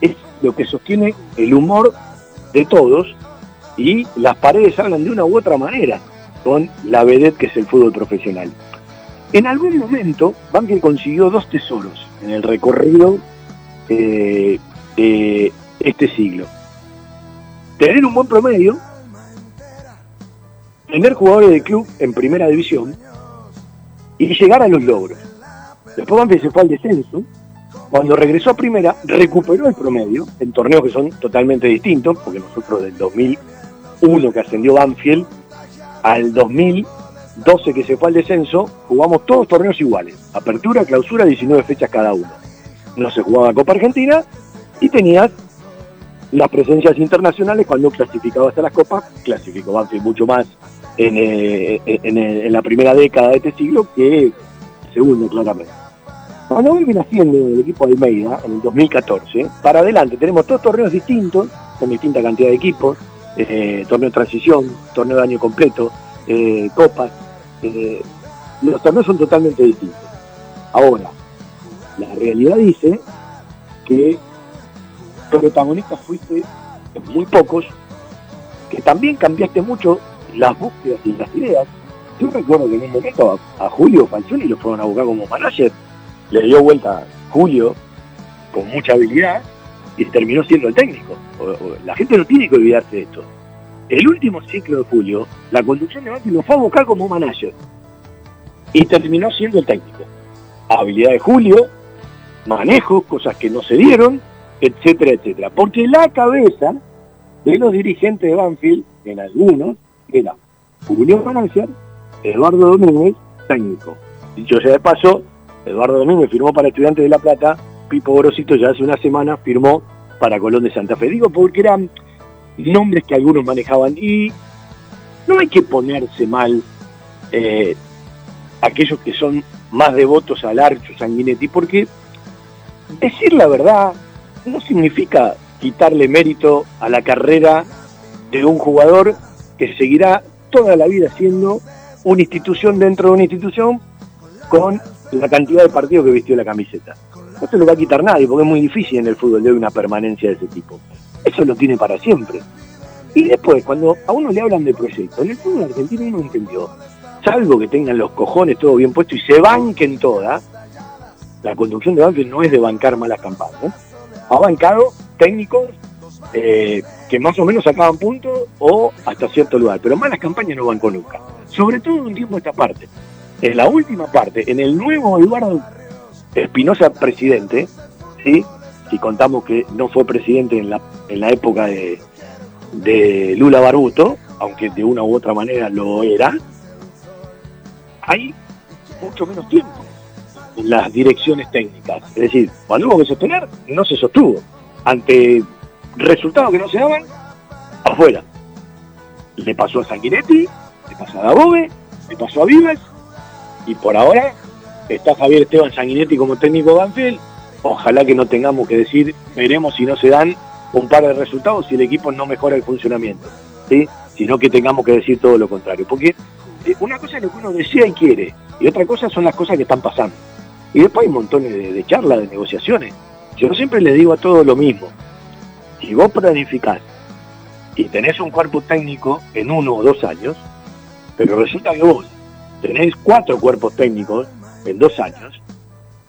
Speaker 3: es lo que sostiene el humor de todos y las paredes hablan de una u otra manera con la vedette que es el fútbol profesional. En algún momento, Banfield consiguió dos tesoros en el recorrido eh, de este siglo tener un buen promedio, tener jugadores de club en primera división y llegar a los logros. Después Banfield se fue al descenso. Cuando regresó a primera, recuperó el promedio en torneos que son totalmente distintos, porque nosotros del 2001 que ascendió Banfield al 2012 que se fue al descenso, jugamos todos torneos iguales. Apertura, clausura, 19 fechas cada uno. No se jugaba Copa Argentina y tenías las presencias internacionales, cuando clasificaba hasta las copas, clasificó Banfield mucho más eh, en, la primera década de este siglo que segundo, claramente. Cuando viene haciendo el equipo de Almeida en el 2014, para adelante tenemos dos torneos distintos, con distinta cantidad de equipos, eh, torneo de transición, torneo de año completo, eh, copas. los torneos son totalmente distintos. Ahora, la realidad dice que protagonistas fuiste muy pocos, que también cambiaste mucho las búsquedas y las ideas. Yo recuerdo que en un momento a, Julio Falcioni lo fueron a buscar como manager, le dio vuelta Julio con mucha habilidad y terminó siendo el técnico. la gente no tiene que olvidarse de esto. El último ciclo de Julio, la conducción de Banfield lo fue a buscar como manager y terminó siendo el técnico. Habilidad de Julio, manejo, cosas que no se dieron, etcétera, etcétera. Porque la cabeza de los dirigentes de Banfield, en algunos, era Julio Manager, Eduardo Domínguez, técnico. Dicho sea de paso, Eduardo Domínguez firmó para Estudiantes de La Plata, Pipo Grosito ya hace una semana firmó para Colón de Santa Fe. Digo porque eran nombres que algunos manejaban y no hay que ponerse mal eh, aquellos que son más devotos al Archo Sanguinetti, porque decir la verdad, no significa quitarle mérito a la carrera de un jugador que seguirá toda la vida siendo una institución dentro de una institución con la cantidad de partidos que vistió la camiseta. No se lo va a quitar nadie porque es muy difícil en el fútbol de una permanencia de ese tipo. Eso lo tiene para siempre. Y después, cuando a uno le hablan de proyecto, en el fútbol argentino uno entendió, salvo que tengan los cojones todo bien puesto y se banquen todas, la conducción de Banfield no es de bancar malas campañas, ha bancado técnicos eh, que más o menos sacaban puntos o hasta cierto lugar, pero malas campañas no bancó nunca. Sobre todo en un tiempo esta parte. En la última parte, en el nuevo Eduardo Espinosa presidente, ¿sí? si contamos que no fue presidente en la, en la época de, de Lula Barbuto, aunque de una u otra manera lo era, hay mucho menos tiempo las direcciones técnicas. Es decir, cuando hubo que sostener, no se sostuvo. Ante resultados que no se daban, afuera. Le pasó a Sanguinetti, le pasó a Dabove, le pasó a Vives, y por ahora está Javier Esteban Sanguinetti como técnico de Banfield. Ojalá que no tengamos que decir, veremos si no se dan un par de resultados si el equipo no mejora el funcionamiento, ¿sí? sino que tengamos que decir todo lo contrario. Porque eh, una cosa es lo que uno desea y quiere, y otra cosa son las cosas que están pasando. Y después hay montones de, charlas, de negociaciones. Yo siempre le digo a todos lo mismo. Si vos planificás y tenés un cuerpo técnico en uno o dos años, pero resulta que vos tenés cuatro cuerpos técnicos en dos años,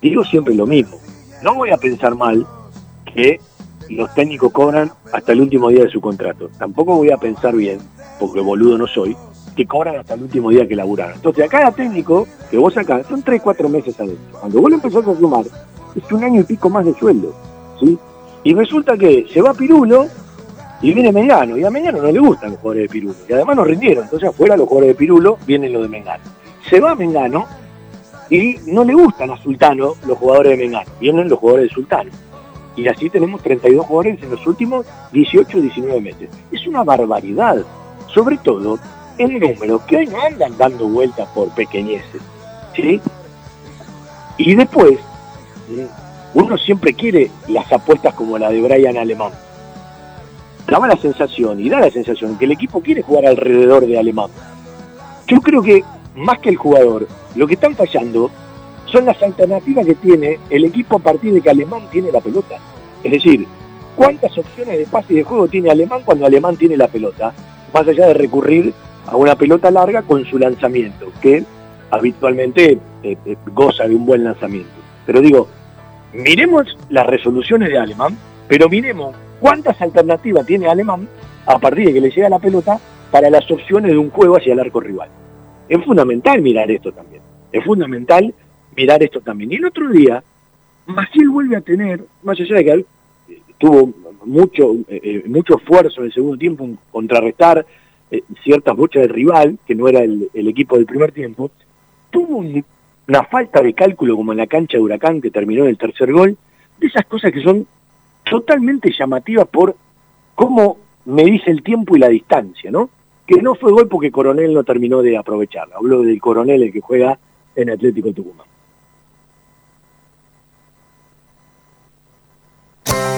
Speaker 3: digo siempre lo mismo. No voy a pensar mal que los técnicos cobran hasta el último día de su contrato. Tampoco voy a pensar bien, porque boludo no soy, que cobran hasta el último día que laburaron. Entonces, a cada técnico que vos sacás son 3, 4 meses adentro. Cuando vos lo empezás a sumar, es un año y pico más de sueldo. ¿sí? Y resulta que se va Pirulo y viene Mengano. Y a Mengano no le gustan los jugadores de Pirulo. Y además no rindieron. Entonces, afuera los jugadores de Pirulo vienen los de Mengano. Se va Mengano y no le gustan a Sultano los jugadores de Mengano. Vienen los jugadores de Sultano. Y así tenemos 32 jugadores en los últimos 18 o 19 meses. Es una barbaridad. Sobre todo en números que hoy no andan dando vueltas por pequeñeces. ¿sí? Y después, uno siempre quiere las apuestas como la de Brian Alemán. Daba la sensación, y da la sensación, que el equipo quiere jugar alrededor de Alemán. Yo creo que, más que el jugador, lo que están fallando son las alternativas que tiene el equipo a partir de que Alemán tiene la pelota. Es decir, ¿cuántas opciones de pase y de juego tiene Alemán cuando Alemán tiene la pelota? Más allá de recurrir a una pelota larga con su lanzamiento, que habitualmente eh, eh, goza de un buen lanzamiento. Pero digo, miremos las resoluciones de Alemán, pero miremos cuántas alternativas tiene Alemán a partir de que le llega la pelota para las opciones de un juego hacia el arco rival. Es fundamental mirar esto también. Es fundamental mirar esto también. Y el otro día, Maciel vuelve a tener, más allá de que eh, tuvo mucho, mucho esfuerzo en el segundo tiempo en contrarrestar eh, ciertas bochas del rival, que no era el, equipo del primer tiempo, tuvo una falta de cálculo como en la cancha de Huracán que terminó en el tercer gol, de esas cosas que son totalmente llamativas por cómo me dice el tiempo y la distancia, ¿no? Que no fue gol porque Coronel no terminó de aprovecharla. Hablo del Coronel el que juega en Atlético Tucumán.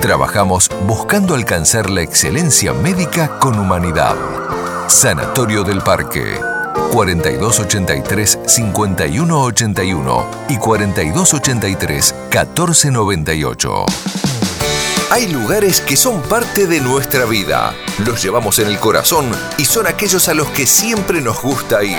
Speaker 1: Trabajamos buscando alcanzar la excelencia médica con humanidad. Sanatorio del Parque. 4283-5181 y 4283-1498. Hay lugares que son parte de nuestra vida. Los llevamos en el corazón y son aquellos a los que siempre nos gusta ir.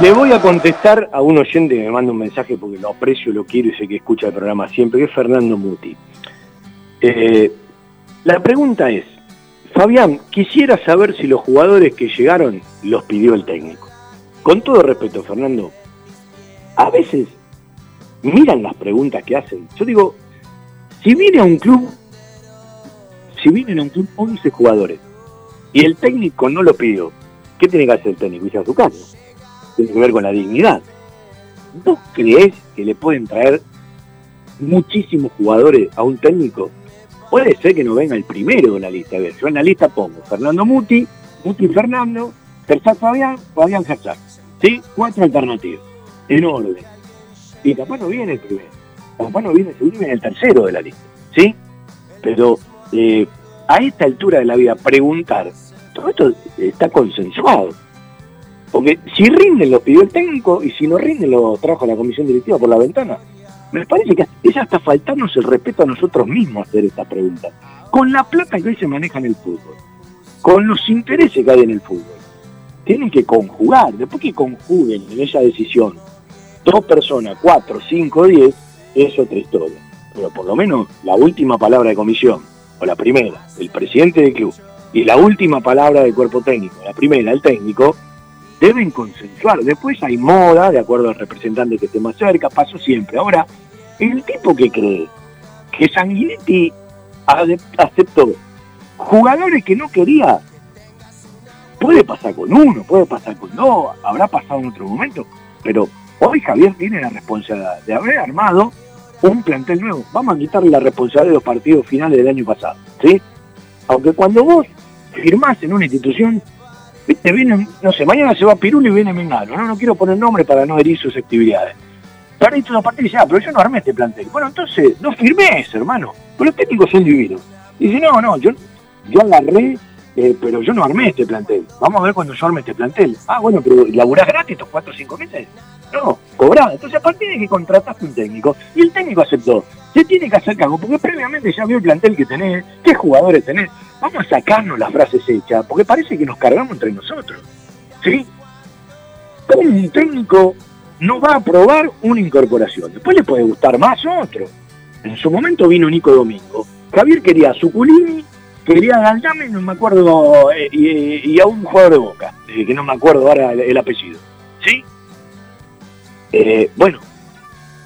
Speaker 3: Le voy a contestar a un oyente que me manda un mensaje porque lo aprecio, lo quiero y sé que escucha el programa siempre, que es Fernando Muti. Eh, la pregunta es, Fabián, quisiera saber si los jugadores que llegaron los pidió el técnico. Con todo respeto, Fernando, a veces miran las preguntas que hacen. Yo digo, si viene a un club, si vienen a un club 11 jugadores y el técnico no lo pidió, ¿qué tiene que hacer el técnico? Irse a su casa tiene que ver con la dignidad. ¿No crees que le pueden traer muchísimos jugadores a un técnico? Puede ser que no venga el primero de la lista. A ver, yo en la lista pongo Fernando Muti, Muti Fernando, Tercer Fabián, Fabián Hazard. ¿Sí? Cuatro alternativas. En orden. Y capaz no viene el primero. Capaz no viene el segundo, viene el tercero de la lista. ¿Sí? Pero eh, a esta altura de la vida, preguntar, todo esto está consensuado. Porque si rinden lo pidió el técnico y si no rinden lo trajo la comisión directiva por la ventana. Me parece que es hasta faltarnos el respeto a nosotros mismos hacer esta pregunta. Con la plata que hoy se maneja en el fútbol, con los intereses que hay en el fútbol, tienen que conjugar. Después que conjuguen en esa decisión dos personas, cuatro, cinco, diez, es otra historia. Pero por lo menos la última palabra de comisión, o la primera, el presidente del club, y la última palabra del cuerpo técnico, la primera, el técnico, deben consensuar. Después hay moda, de acuerdo al representante que esté más cerca, pasó siempre. Ahora, el tipo que cree que Sanguinetti aceptó jugadores que no quería, puede pasar con uno, puede pasar con dos, habrá pasado en otro momento, pero hoy Javier tiene la responsabilidad de haber armado un plantel nuevo. Vamos a quitarle la responsabilidad de los partidos finales del año pasado, ¿sí? Aunque cuando vos firmás en una institución, te viene, no sé, mañana se va Pirulo y viene Mengano, ¿no? No quiero poner nombre para no herir susceptibilidades. Perdiste una partida y dice, ah, pero yo no armé este plantel. Bueno, entonces, no firmes, hermano. Pero los técnicos son divinos. Y dice, no, no, yo, yo agarré, eh, pero yo no armé este plantel. Vamos a ver cuando yo arme este plantel. Ah, bueno, pero ¿laburás gratis estos cuatro o cinco meses? No, cobrado. Entonces, a partir de que contrataste un técnico, y el técnico aceptó, se tiene que hacer cargo, porque previamente ya vio el plantel que tenés, qué jugadores tenés. Vamos a sacarnos las frases hechas, porque parece que nos cargamos entre nosotros. ¿Sí? ¿Cómo un técnico no va a aprobar una incorporación? Después le puede gustar más otro. En su momento vino Nico Domingo. Javier quería a Suculini, quería a Galdame, no me acuerdo, eh, y, a un jugador de Boca, eh, que no me acuerdo ahora el, apellido. ¿Sí? Eh, bueno,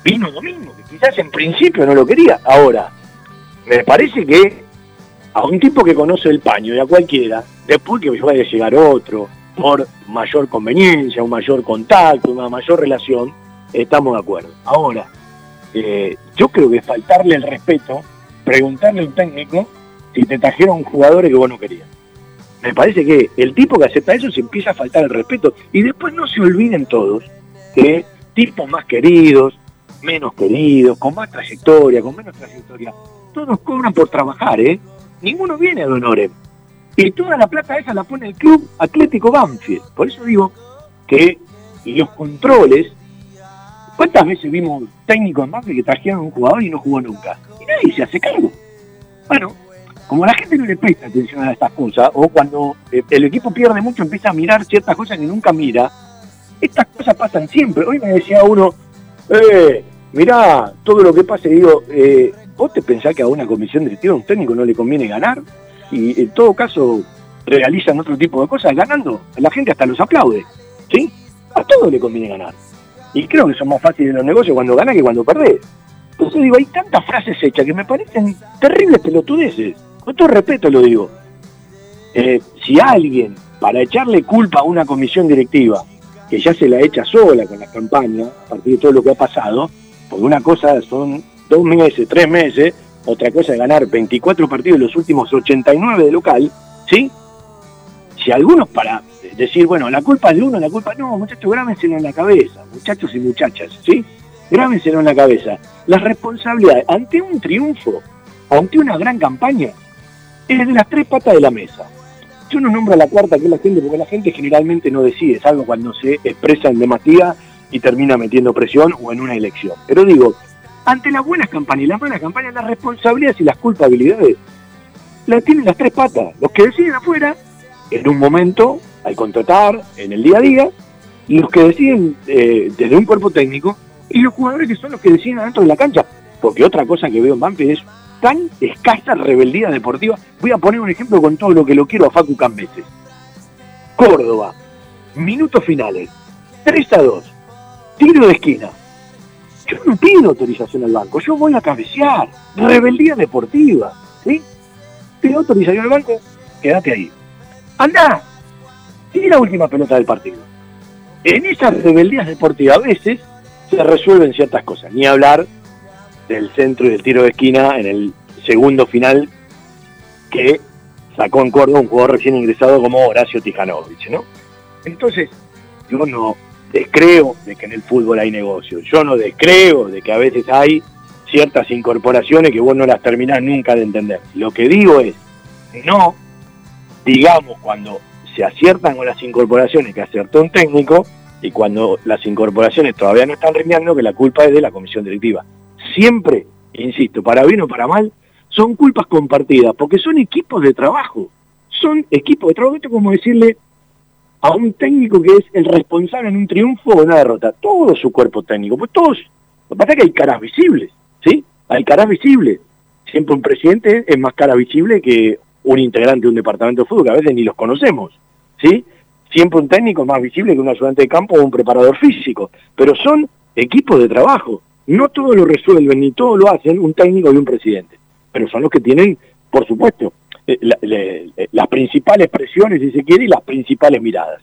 Speaker 3: vino Domingo, que quizás en principio no lo quería. Ahora, me parece que a un tipo que conoce el paño y a cualquiera, después que vaya a llegar otro, por mayor conveniencia, un mayor contacto, una mayor relación, estamos de acuerdo. Ahora, eh, yo creo que faltarle el respeto, preguntarle a un técnico si te trajeron jugadores que vos no querías. Me parece que el tipo que acepta eso se empieza a faltar el respeto. Y después no se olviden todos que tipos más queridos, menos queridos, con más trayectoria, con menos trayectoria, todos cobran por trabajar, ¿eh? ninguno viene de honores. Y toda la plata esa la pone el Club Atlético Banfield. Por eso digo que los controles, ¿cuántas veces vimos técnicos en Banfield que trajeron a un jugador y no jugó nunca? Y nadie se hace cargo. Bueno, como la gente no le presta atención a estas cosas, o cuando eh, el equipo pierde mucho empieza a mirar ciertas cosas que nunca mira, estas cosas pasan siempre. Hoy me decía uno, eh, mirá, todo lo que pasa, digo, eh, ¿Vos te pensás que a una comisión directiva, a un técnico no le conviene ganar? Y en todo caso realizan otro tipo de cosas ganando. La gente hasta los aplaude. ¿Sí? A todos le conviene ganar. Y creo que son más fáciles los negocios cuando ganas que cuando perdés. Entonces digo, hay tantas frases hechas que me parecen terribles pelotudeces. Con todo respeto lo digo. Eh, si alguien, para echarle culpa a una comisión directiva, que ya se la echa sola con la campaña, a partir de todo lo que ha pasado, porque una cosa son dos meses, tres meses, otra cosa es ganar 24 partidos en los últimos 89 de local, ¿sí? Si algunos para decir, bueno, la culpa es de uno, la culpa no, muchachos, grábenselo en la cabeza, muchachos y muchachas, ¿sí? Grábenselo en la cabeza. La responsabilidad ante un triunfo, ante una gran campaña, es de las tres patas de la mesa. Yo no nombro a la cuarta que es la gente, porque la gente generalmente no decide, salvo cuando se expresa en demasía y termina metiendo presión o en una elección. Pero digo, ante las buenas campañas y las malas campañas, las responsabilidades y las culpabilidades las tienen las tres patas. Los que deciden afuera, en un momento, al contratar, en el día a día, y los que deciden eh, desde un cuerpo técnico, y los jugadores que son los que deciden adentro de la cancha. Porque otra cosa que veo en Banfield es tan escasa rebeldía deportiva. Voy a poner un ejemplo con todo lo que lo quiero a Facu Cambeses. Córdoba, minutos finales, 3 a 2, tiro de esquina, yo no pido autorización al banco, yo voy a cabecear. Rebeldía deportiva. ¿sí? Pido autorización al banco, quédate ahí. Anda, y la última pelota del partido. En esas rebeldías deportivas a veces se resuelven ciertas cosas. Ni hablar del centro y del tiro de esquina en el segundo final que sacó en Córdoba un jugador recién ingresado como Horacio Tijanovic, ¿no? Entonces, yo no, descreo de que en el fútbol hay negocio. Yo no descreo de que a veces hay ciertas incorporaciones que vos no las terminás nunca de entender. Lo que digo es, no digamos cuando se aciertan con las incorporaciones que acertó un técnico y cuando las incorporaciones todavía no están rindiendo, que la culpa es de la comisión directiva. Siempre, insisto, para bien o para mal, son culpas compartidas, porque son equipos de trabajo. Son equipos de trabajo, esto es como decirle a un técnico que es el responsable en un triunfo o una derrota. Todo su cuerpo técnico, pues todos. Lo que pasa es que hay caras visibles, ¿sí? Hay caras visibles. Siempre un presidente es más cara visible que un integrante de un departamento de fútbol, que a veces ni los conocemos, ¿sí? Siempre un técnico es más visible que un ayudante de campo o un preparador físico. Pero son equipos de trabajo. No todo lo resuelven ni todo lo hacen un técnico y un presidente. Pero son los que tienen, por supuesto, las principales presiones, si se quiere, y las principales miradas.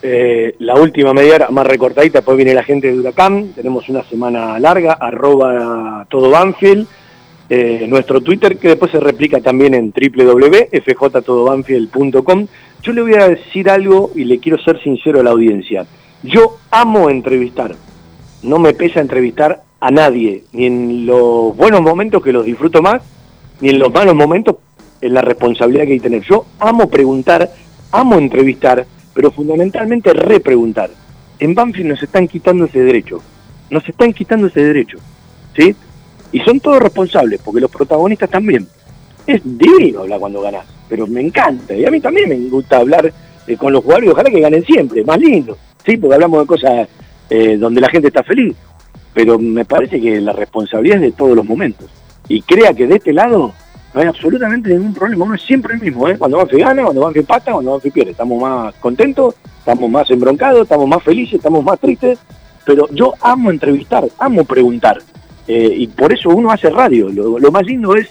Speaker 3: eh, la última media hora más recortadita, después viene la gente de Huracán, tenemos una semana larga, arroba todo Banfield, eh, nuestro Twitter que después se replica también en www.fjtodobanfield.com. Yo le voy a decir algo y le quiero ser sincero a la audiencia. Yo amo entrevistar, no me pesa entrevistar a nadie, ni en los buenos momentos que los disfruto más, ni en los malos momentos en la responsabilidad que hay que tener. Yo amo preguntar, amo entrevistar, pero fundamentalmente repreguntar. En Banfield nos están quitando ese derecho, nos están quitando ese derecho, ¿sí? Y son todos responsables, porque los protagonistas también. Es divino hablar cuando ganás, pero me encanta, y a mí también me gusta hablar eh, con los jugadores, ojalá que ganen siempre, más lindo, ¿sí? Porque hablamos de cosas eh, donde la gente está feliz, pero me parece que la responsabilidad es de todos los momentos. Y crea que de este lado hay absolutamente ningún problema, uno es siempre el mismo, ¿eh? cuando Banfield gana, cuando Banfield pata, cuando Banfield pierde, estamos más contentos, estamos más embroncados, estamos más felices, estamos más tristes, pero yo amo entrevistar, amo preguntar, eh, y por eso uno hace radio, lo, más lindo es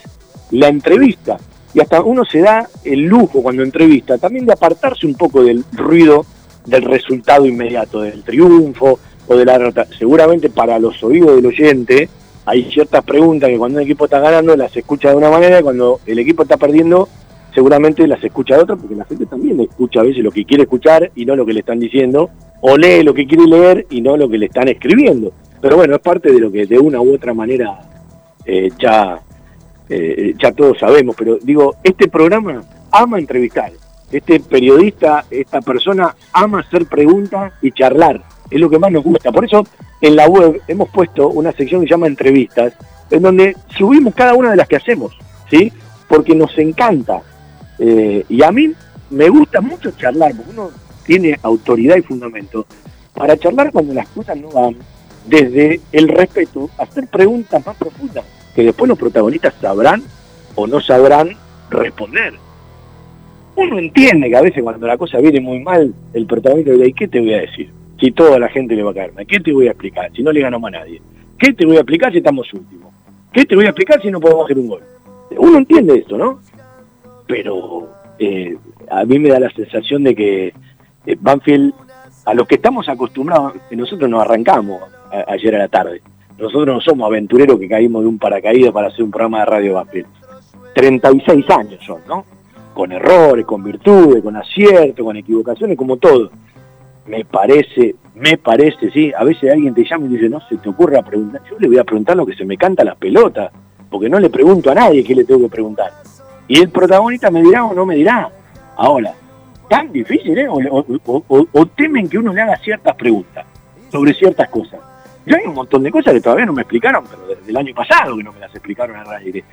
Speaker 3: la entrevista, y hasta uno se da el lujo cuando entrevista, también de apartarse un poco del ruido del resultado inmediato, del triunfo o de la derrota. Seguramente para los oídos del oyente, hay ciertas preguntas que cuando un equipo está ganando las escucha de una manera y cuando el equipo está perdiendo seguramente las escucha de otra porque la gente también escucha a veces lo que quiere escuchar y no lo que le están diciendo o lee lo que quiere leer y no lo que le están escribiendo. Pero bueno, es parte de lo que de una u otra manera eh, ya, eh, ya todos sabemos. Pero digo, este programa ama entrevistar. Este periodista, esta persona ama hacer preguntas y charlar es lo que más nos gusta. Por eso en la web hemos puesto una sección que se llama entrevistas, en donde subimos cada una de las que hacemos, ¿sí? Porque nos encanta. Eh, y a mí me gusta mucho charlar, porque uno tiene autoridad y fundamento para charlar cuando las cosas no van desde el respeto, hacer preguntas más profundas, que después los protagonistas sabrán o no sabrán responder. Uno entiende que a veces cuando la cosa viene muy mal, el protagonista dice, ¿y qué te voy a decir? Si toda la gente le va a caer ¿Qué te voy a explicar si no le ganamos a nadie? ¿Qué te voy a explicar si estamos últimos? ¿Qué te voy a explicar si no podemos hacer un gol? Uno entiende esto, ¿no? Pero eh, a mí me da la sensación de que eh, Banfield, a los que estamos acostumbrados, nosotros nos arrancamos ayer a la tarde. Nosotros no somos aventureros que caímos de un paracaídas para hacer un programa de radio Banfield. 36 años son, ¿no? Con errores, con virtudes, con aciertos, con equivocaciones, como todo me parece, me parece, sí, a veces alguien te llama y dice, no se te ocurra preguntar, yo le voy a preguntar lo que se me canta la pelota, porque no le pregunto a nadie qué le tengo que preguntar. Y el protagonista me dirá o no me dirá. Ahora, tan difícil, ¿eh? O, temen que uno le haga ciertas preguntas sobre ciertas cosas. Yo hay un montón de cosas que todavía no me explicaron, pero desde el año pasado que no me las explicaron a nadie.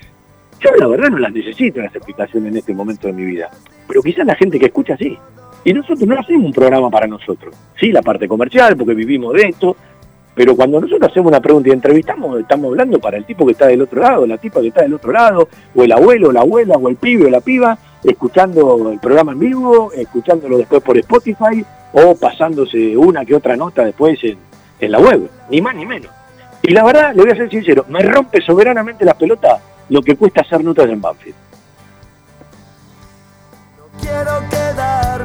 Speaker 3: Yo la verdad no las necesito las explicaciones en este momento de mi vida. Pero quizás la gente que escucha sí. Y nosotros no hacemos un programa para nosotros. Sí, la parte comercial, porque vivimos de esto, pero cuando nosotros hacemos una pregunta y entrevistamos, estamos hablando para el tipo que está del otro lado, la tipa que está del otro lado, o el abuelo, la abuela, o el pibe o la piba, escuchando el programa en vivo, escuchándolo después por Spotify, o pasándose una que otra nota después en, la web, ni más ni menos. Y la verdad, le voy a ser sincero, me rompe soberanamente la pelota lo que cuesta hacer notas en Banfield.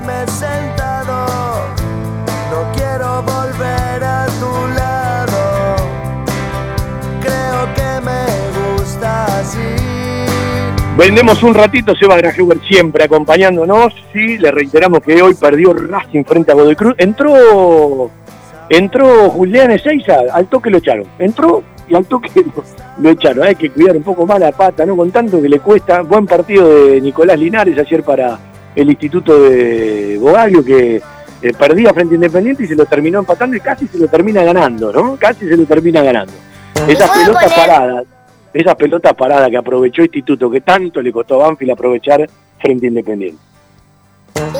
Speaker 2: Quedarme sentado, no quiero volver a tu lado. Creo que me gusta así.
Speaker 3: Vendemos un ratito, Seba Grajewer siempre acompañándonos. Sí, le reiteramos que hoy perdió Racing frente a Godoy Cruz. Entró, entró Julián Ezeiza, al toque lo echaron. Entró y al toque lo, echaron. Hay que cuidar un poco más la pata, ¿no? Con tanto que le cuesta. Buen partido de Nicolás Linares ayer para el Instituto de Bogaglio que eh, perdía frente a Independiente y se lo terminó empatando y casi se lo termina ganando, ¿no? Casi se lo termina ganando. Esas pelotas paradas, esas pelotas paradas que aprovechó Instituto, que tanto le costó a Banfield aprovechar frente a Independiente.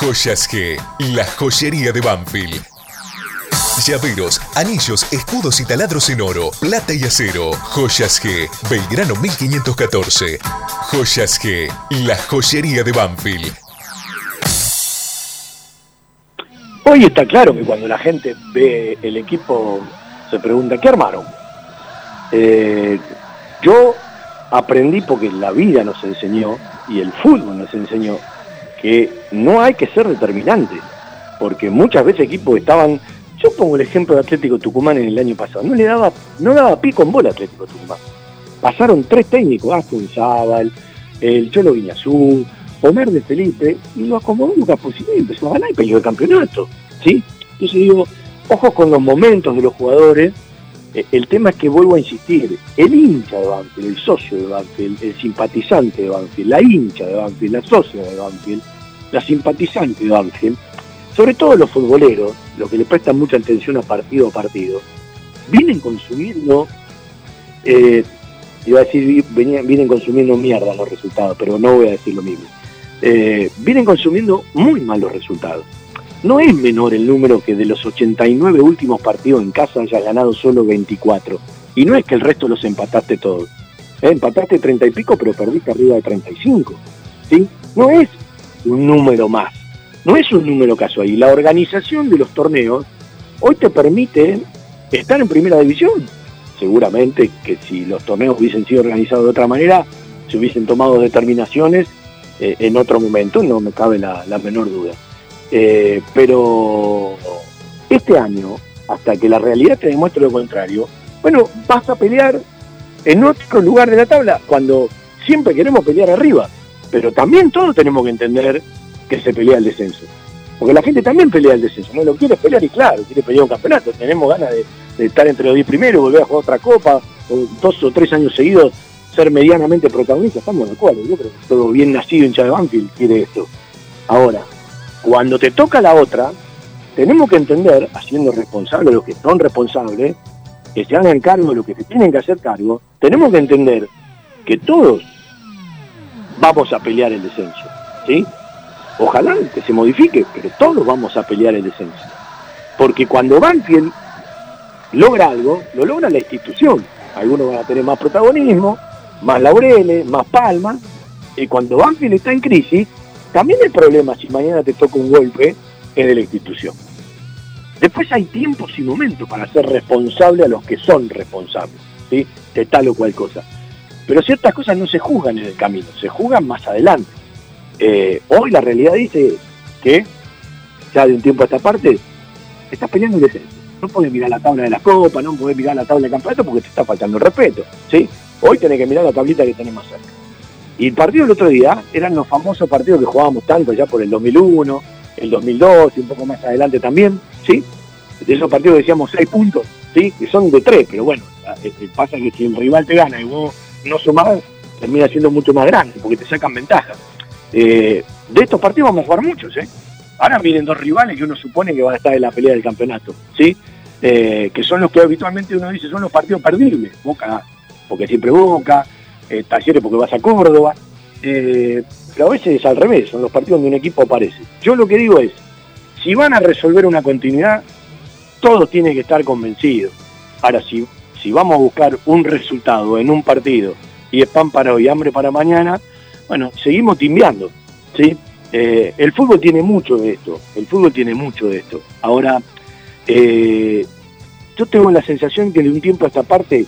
Speaker 12: Joyas G, la joyería de Banfield. Llaveros, anillos, escudos y taladros en oro, plata y acero. Joyas G, Belgrano 1514. Joyas G, la joyería de Banfield.
Speaker 3: Hoy está claro que cuando la gente ve el equipo se pregunta, ¿qué armaron? Eh, yo aprendí porque la vida nos enseñó y el fútbol nos enseñó que no hay que ser determinante, porque muchas veces equipos estaban, yo pongo el ejemplo de Atlético Tucumán en el año pasado, no le daba, no daba pico en bola Atlético Tucumán. Pasaron tres técnicos, Aston Zabal, el Cholo Viñazú, Omar de Felipe, y lo acomodó Lucas y empezó a ganar y peleó el campeonato. ¿sí? Entonces digo, ojo con los momentos de los jugadores, el tema es que vuelvo a insistir, el hincha de Banfield, el socio de Banfield, el simpatizante de Banfield, la hincha de Banfield, la socia de Banfield, la simpatizante de Banfield, sobre todo los futboleros, los que le prestan mucha atención a partido a partido, vienen consumiendo, eh, iba a decir, venían, vienen consumiendo mierda los resultados, pero no voy a decir lo mismo. Eh, vienen consumiendo muy malos resultados. No es menor el número que de los 89 últimos partidos en casa hayas ganado solo 24. Y no es que el resto los empataste todos. Eh, empataste 30 y pico, pero perdiste arriba de 35. ¿sí? No es un número más. No es un número casual. Y la organización de los torneos hoy te permite estar en primera división. Seguramente que si los torneos hubiesen sido organizados de otra manera, se hubiesen tomado determinaciones eh, en otro momento, no me cabe la, la menor duda. Eh, pero este año, hasta que la realidad te demuestre lo contrario, bueno, vas a pelear en otro lugar de la tabla cuando siempre queremos pelear arriba. Pero también todos tenemos que entender que se pelea el descenso. Porque la gente también pelea el descenso, no lo quiere pelear y claro, quiere pelear un campeonato. Tenemos ganas de, estar entre los 10 primeros, volver a jugar otra copa, o dos o tres años seguidos ser medianamente protagonistas, estamos de acuerdo. Yo creo que todo bien nacido hincha de Banfield quiere esto. Ahora, cuando te toca la otra, tenemos que entender, haciendo responsable a los que son responsables, que se hagan cargo de lo que se tienen que hacer cargo, tenemos que entender que todos vamos a pelear el descenso. ¿sí? Ojalá que se modifique, pero todos vamos a pelear el descenso. Porque cuando Banfield logra algo, lo logra la institución. Algunos van a tener más protagonismo, más laureles, más palmas. Y cuando Banfield está en crisis, también hay problemas si mañana te toca un golpe en la institución. Después hay tiempos y momentos para ser responsable a los que son responsables, ¿sí? de tal o cual cosa. Pero ciertas cosas no se juzgan en el camino, se juzgan más adelante. Eh, hoy la realidad dice que, ya de un tiempo a esta parte, estás peleando el descenso. No puedes mirar la tabla de la copa, no puedes mirar la tabla de campeonato porque te está faltando el respeto. ¿sí? Hoy tenés que mirar la tablita que tenés más cerca. Y el partido del otro día eran los famosos partidos que jugábamos tanto ya por el 2001, el 2002 y un poco más adelante también, ¿sí? De esos partidos decíamos seis puntos, ¿sí? Que son de tres, pero bueno, pasa que si el rival te gana y vos no sumás, termina siendo mucho más grande porque te sacan ventaja. Eh, de estos partidos vamos a jugar muchos, ¿eh? Ahora miren dos rivales que uno supone que van a estar en la pelea del campeonato, ¿sí? Eh, que son los que habitualmente uno dice son los partidos perdibles. Boca, porque siempre Boca, eh, Talleres porque vas a Córdoba. Eh, pero a veces es al revés, son los partidos donde un equipo aparece. Yo lo que digo es, si van a resolver una continuidad, todos tienen que estar convencidos. Ahora, si, si vamos a buscar un resultado en un partido y es pan para hoy, hambre para mañana, bueno, seguimos timbiando, ¿sí? Eh, el fútbol tiene mucho de esto, el fútbol tiene mucho de esto. Ahora, eh, yo tengo la sensación que de un tiempo a esta parte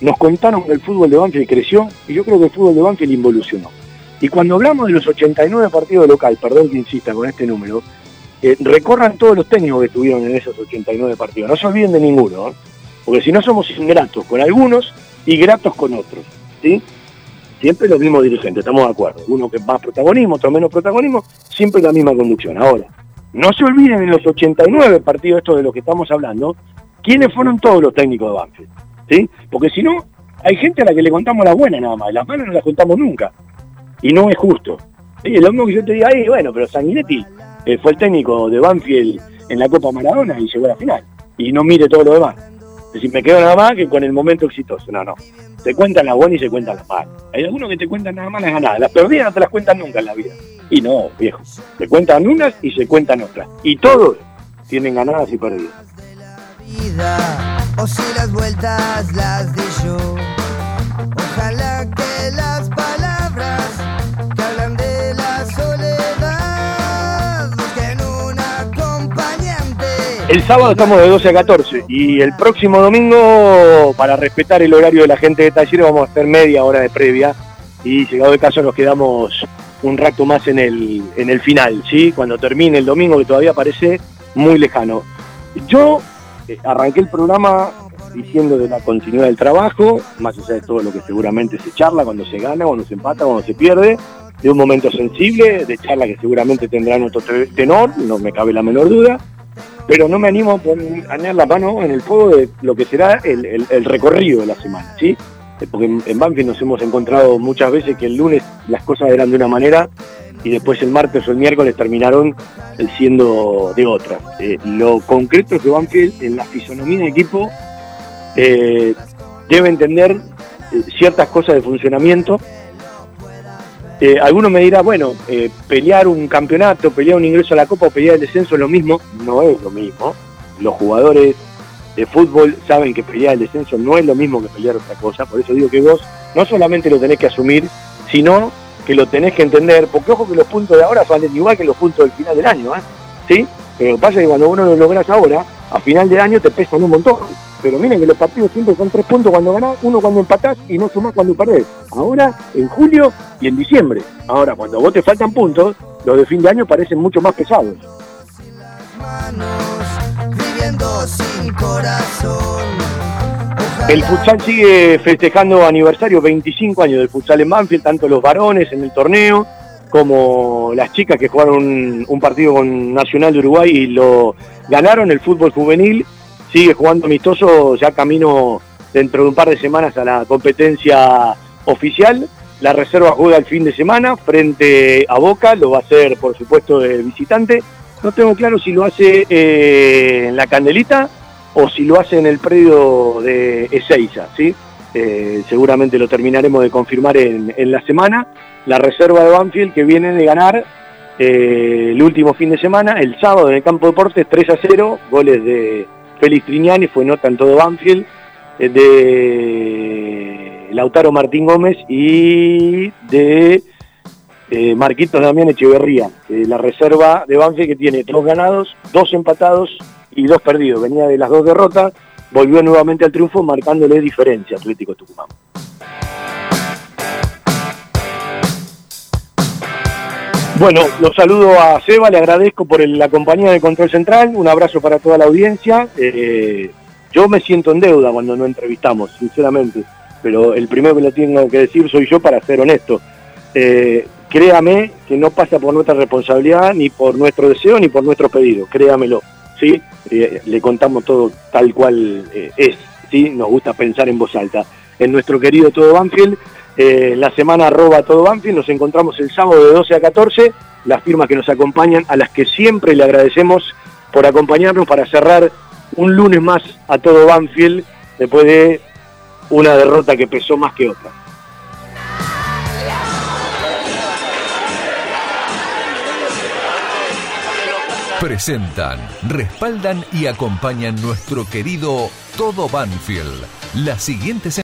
Speaker 3: nos contaron que el fútbol de Banfield creció y yo creo que el fútbol de Banfield involucionó. Y cuando hablamos de los 89 partidos local, perdón que insista con este número, eh, recorran todos los técnicos que estuvieron en esos 89 partidos. No se olviden de ninguno, porque si no somos ingratos con algunos y gratos con otros. ¿sí? Siempre los mismos dirigentes, estamos de acuerdo. Uno que más protagonismo, otro menos protagonismo, siempre la misma conducción. Ahora, no se olviden en los 89 partidos estos de los que estamos hablando, quiénes fueron todos los técnicos de Banfield. ¿Sí? Porque si no, hay gente a la que le contamos las buenas nada más, las malas no las contamos nunca. Y no es justo. Y lo mismo que yo te diga bueno, pero Sanguinetti eh, fue el técnico de Banfield en la Copa Maradona y llegó a la final. Y no mire todo lo demás. Es decir, me quedo nada más que con el momento exitoso. No, no. Se cuentan las buenas y se cuentan las malas. Hay algunos que te cuentan nada más las ganadas. Las perdidas no te las cuentan nunca en la vida. Y no, viejo. Se cuentan unas y se cuentan otras. Y todos tienen ganadas y perdidas. Ojalá que las palabras que hablan de la soledad busquen un acompañante. El sábado estamos de 12 a 14 y el próximo domingo, para respetar el horario de la gente de taller, vamos a hacer media hora de previa y llegado el caso nos quedamos un rato más en el, en el final, ¿sí? Cuando termine el domingo, que todavía parece muy lejano. Yo arranqué el programa diciendo de la continuidad del trabajo, más allá de todo lo que seguramente se charla cuando se gana, cuando se empata, cuando se pierde, de un momento sensible, de charla que seguramente tendrán otro tenor, no me cabe la menor duda, pero no me animo a poner la mano en el fuego de lo que será el, recorrido de la semana, ¿sí? Porque en Banfield nos hemos encontrado muchas veces que el lunes las cosas eran de una manera y después el martes o el miércoles terminaron siendo de otra. Eh, lo concreto es que Banfield en la fisonomía del equipo eh, debe entender eh, ciertas cosas de funcionamiento. algunos me dirán, bueno, pelear un campeonato, pelear un ingreso a la Copa o pelear el descenso es lo mismo. No es lo mismo. Los jugadores de fútbol saben que pelear el descenso no es lo mismo que pelear otra cosa. Por eso digo que vos no solamente lo tenés que asumir, sino que lo tenés que entender, porque ojo que los puntos de ahora valen igual que los puntos del final del año, ¿eh? ¿sí? Pero lo que pasa es que cuando uno lo logras ahora, a final de año te pesan un montón. Pero miren que los partidos siempre son tres puntos cuando ganás, uno cuando empatás y no sumás cuando perdés. Ahora, en julio y en diciembre. Ahora, cuando vos te faltan puntos, los de fin de año parecen mucho más pesados. sin corazón. El futsal sigue festejando aniversario, 25 años del futsal en Banfield, tanto los varones en el torneo como las chicas que jugaron un partido con Nacional de Uruguay y lo ganaron. El fútbol juvenil sigue jugando amistoso, ya camino dentro de un par de semanas a la competencia oficial. La reserva juega el fin de semana frente a Boca, lo va a hacer por supuesto de visitante. No tengo claro si lo hace eh, en la Candelita o si lo hace en el predio de Ezeiza, ¿sí? Eh, seguramente lo terminaremos de confirmar en, la semana. La reserva de Banfield que viene de ganar eh, el último fin de semana, el sábado en el campo de deportes 3 a 0, goles de Félix Triñani, fue nota en todo Banfield, eh, de Lautaro Martín Gómez y de Marquitos Damián Echeverría, la reserva de Banfield que tiene dos ganados, dos empatados y dos perdidos. Venía de las dos derrotas, volvió nuevamente al triunfo marcándole diferencia Atlético Tucumán. Bueno, los saludo a Seba, le agradezco por la compañía de Control Central, un abrazo para toda la audiencia. Eh, yo me siento en deuda cuando no entrevistamos, sinceramente, pero el primero que lo tengo que decir soy yo para ser honesto. Eh, créame que no pasa por nuestra responsabilidad, ni por nuestro deseo, ni por nuestro pedido, créamelo. ¿sí? Eh, le contamos todo tal cual eh, es, ¿sí? Nos gusta pensar en voz alta. En nuestro querido Todo Banfield, eh, la semana arroba Todo Banfield, nos encontramos el sábado de 12 a 14, las firmas que nos acompañan, a las que siempre le agradecemos por acompañarnos para cerrar un lunes más a Todo Banfield, después de una derrota que pesó más que otra.
Speaker 1: Presentan, respaldan y acompañan nuestro querido Todo Banfield. Las siguientes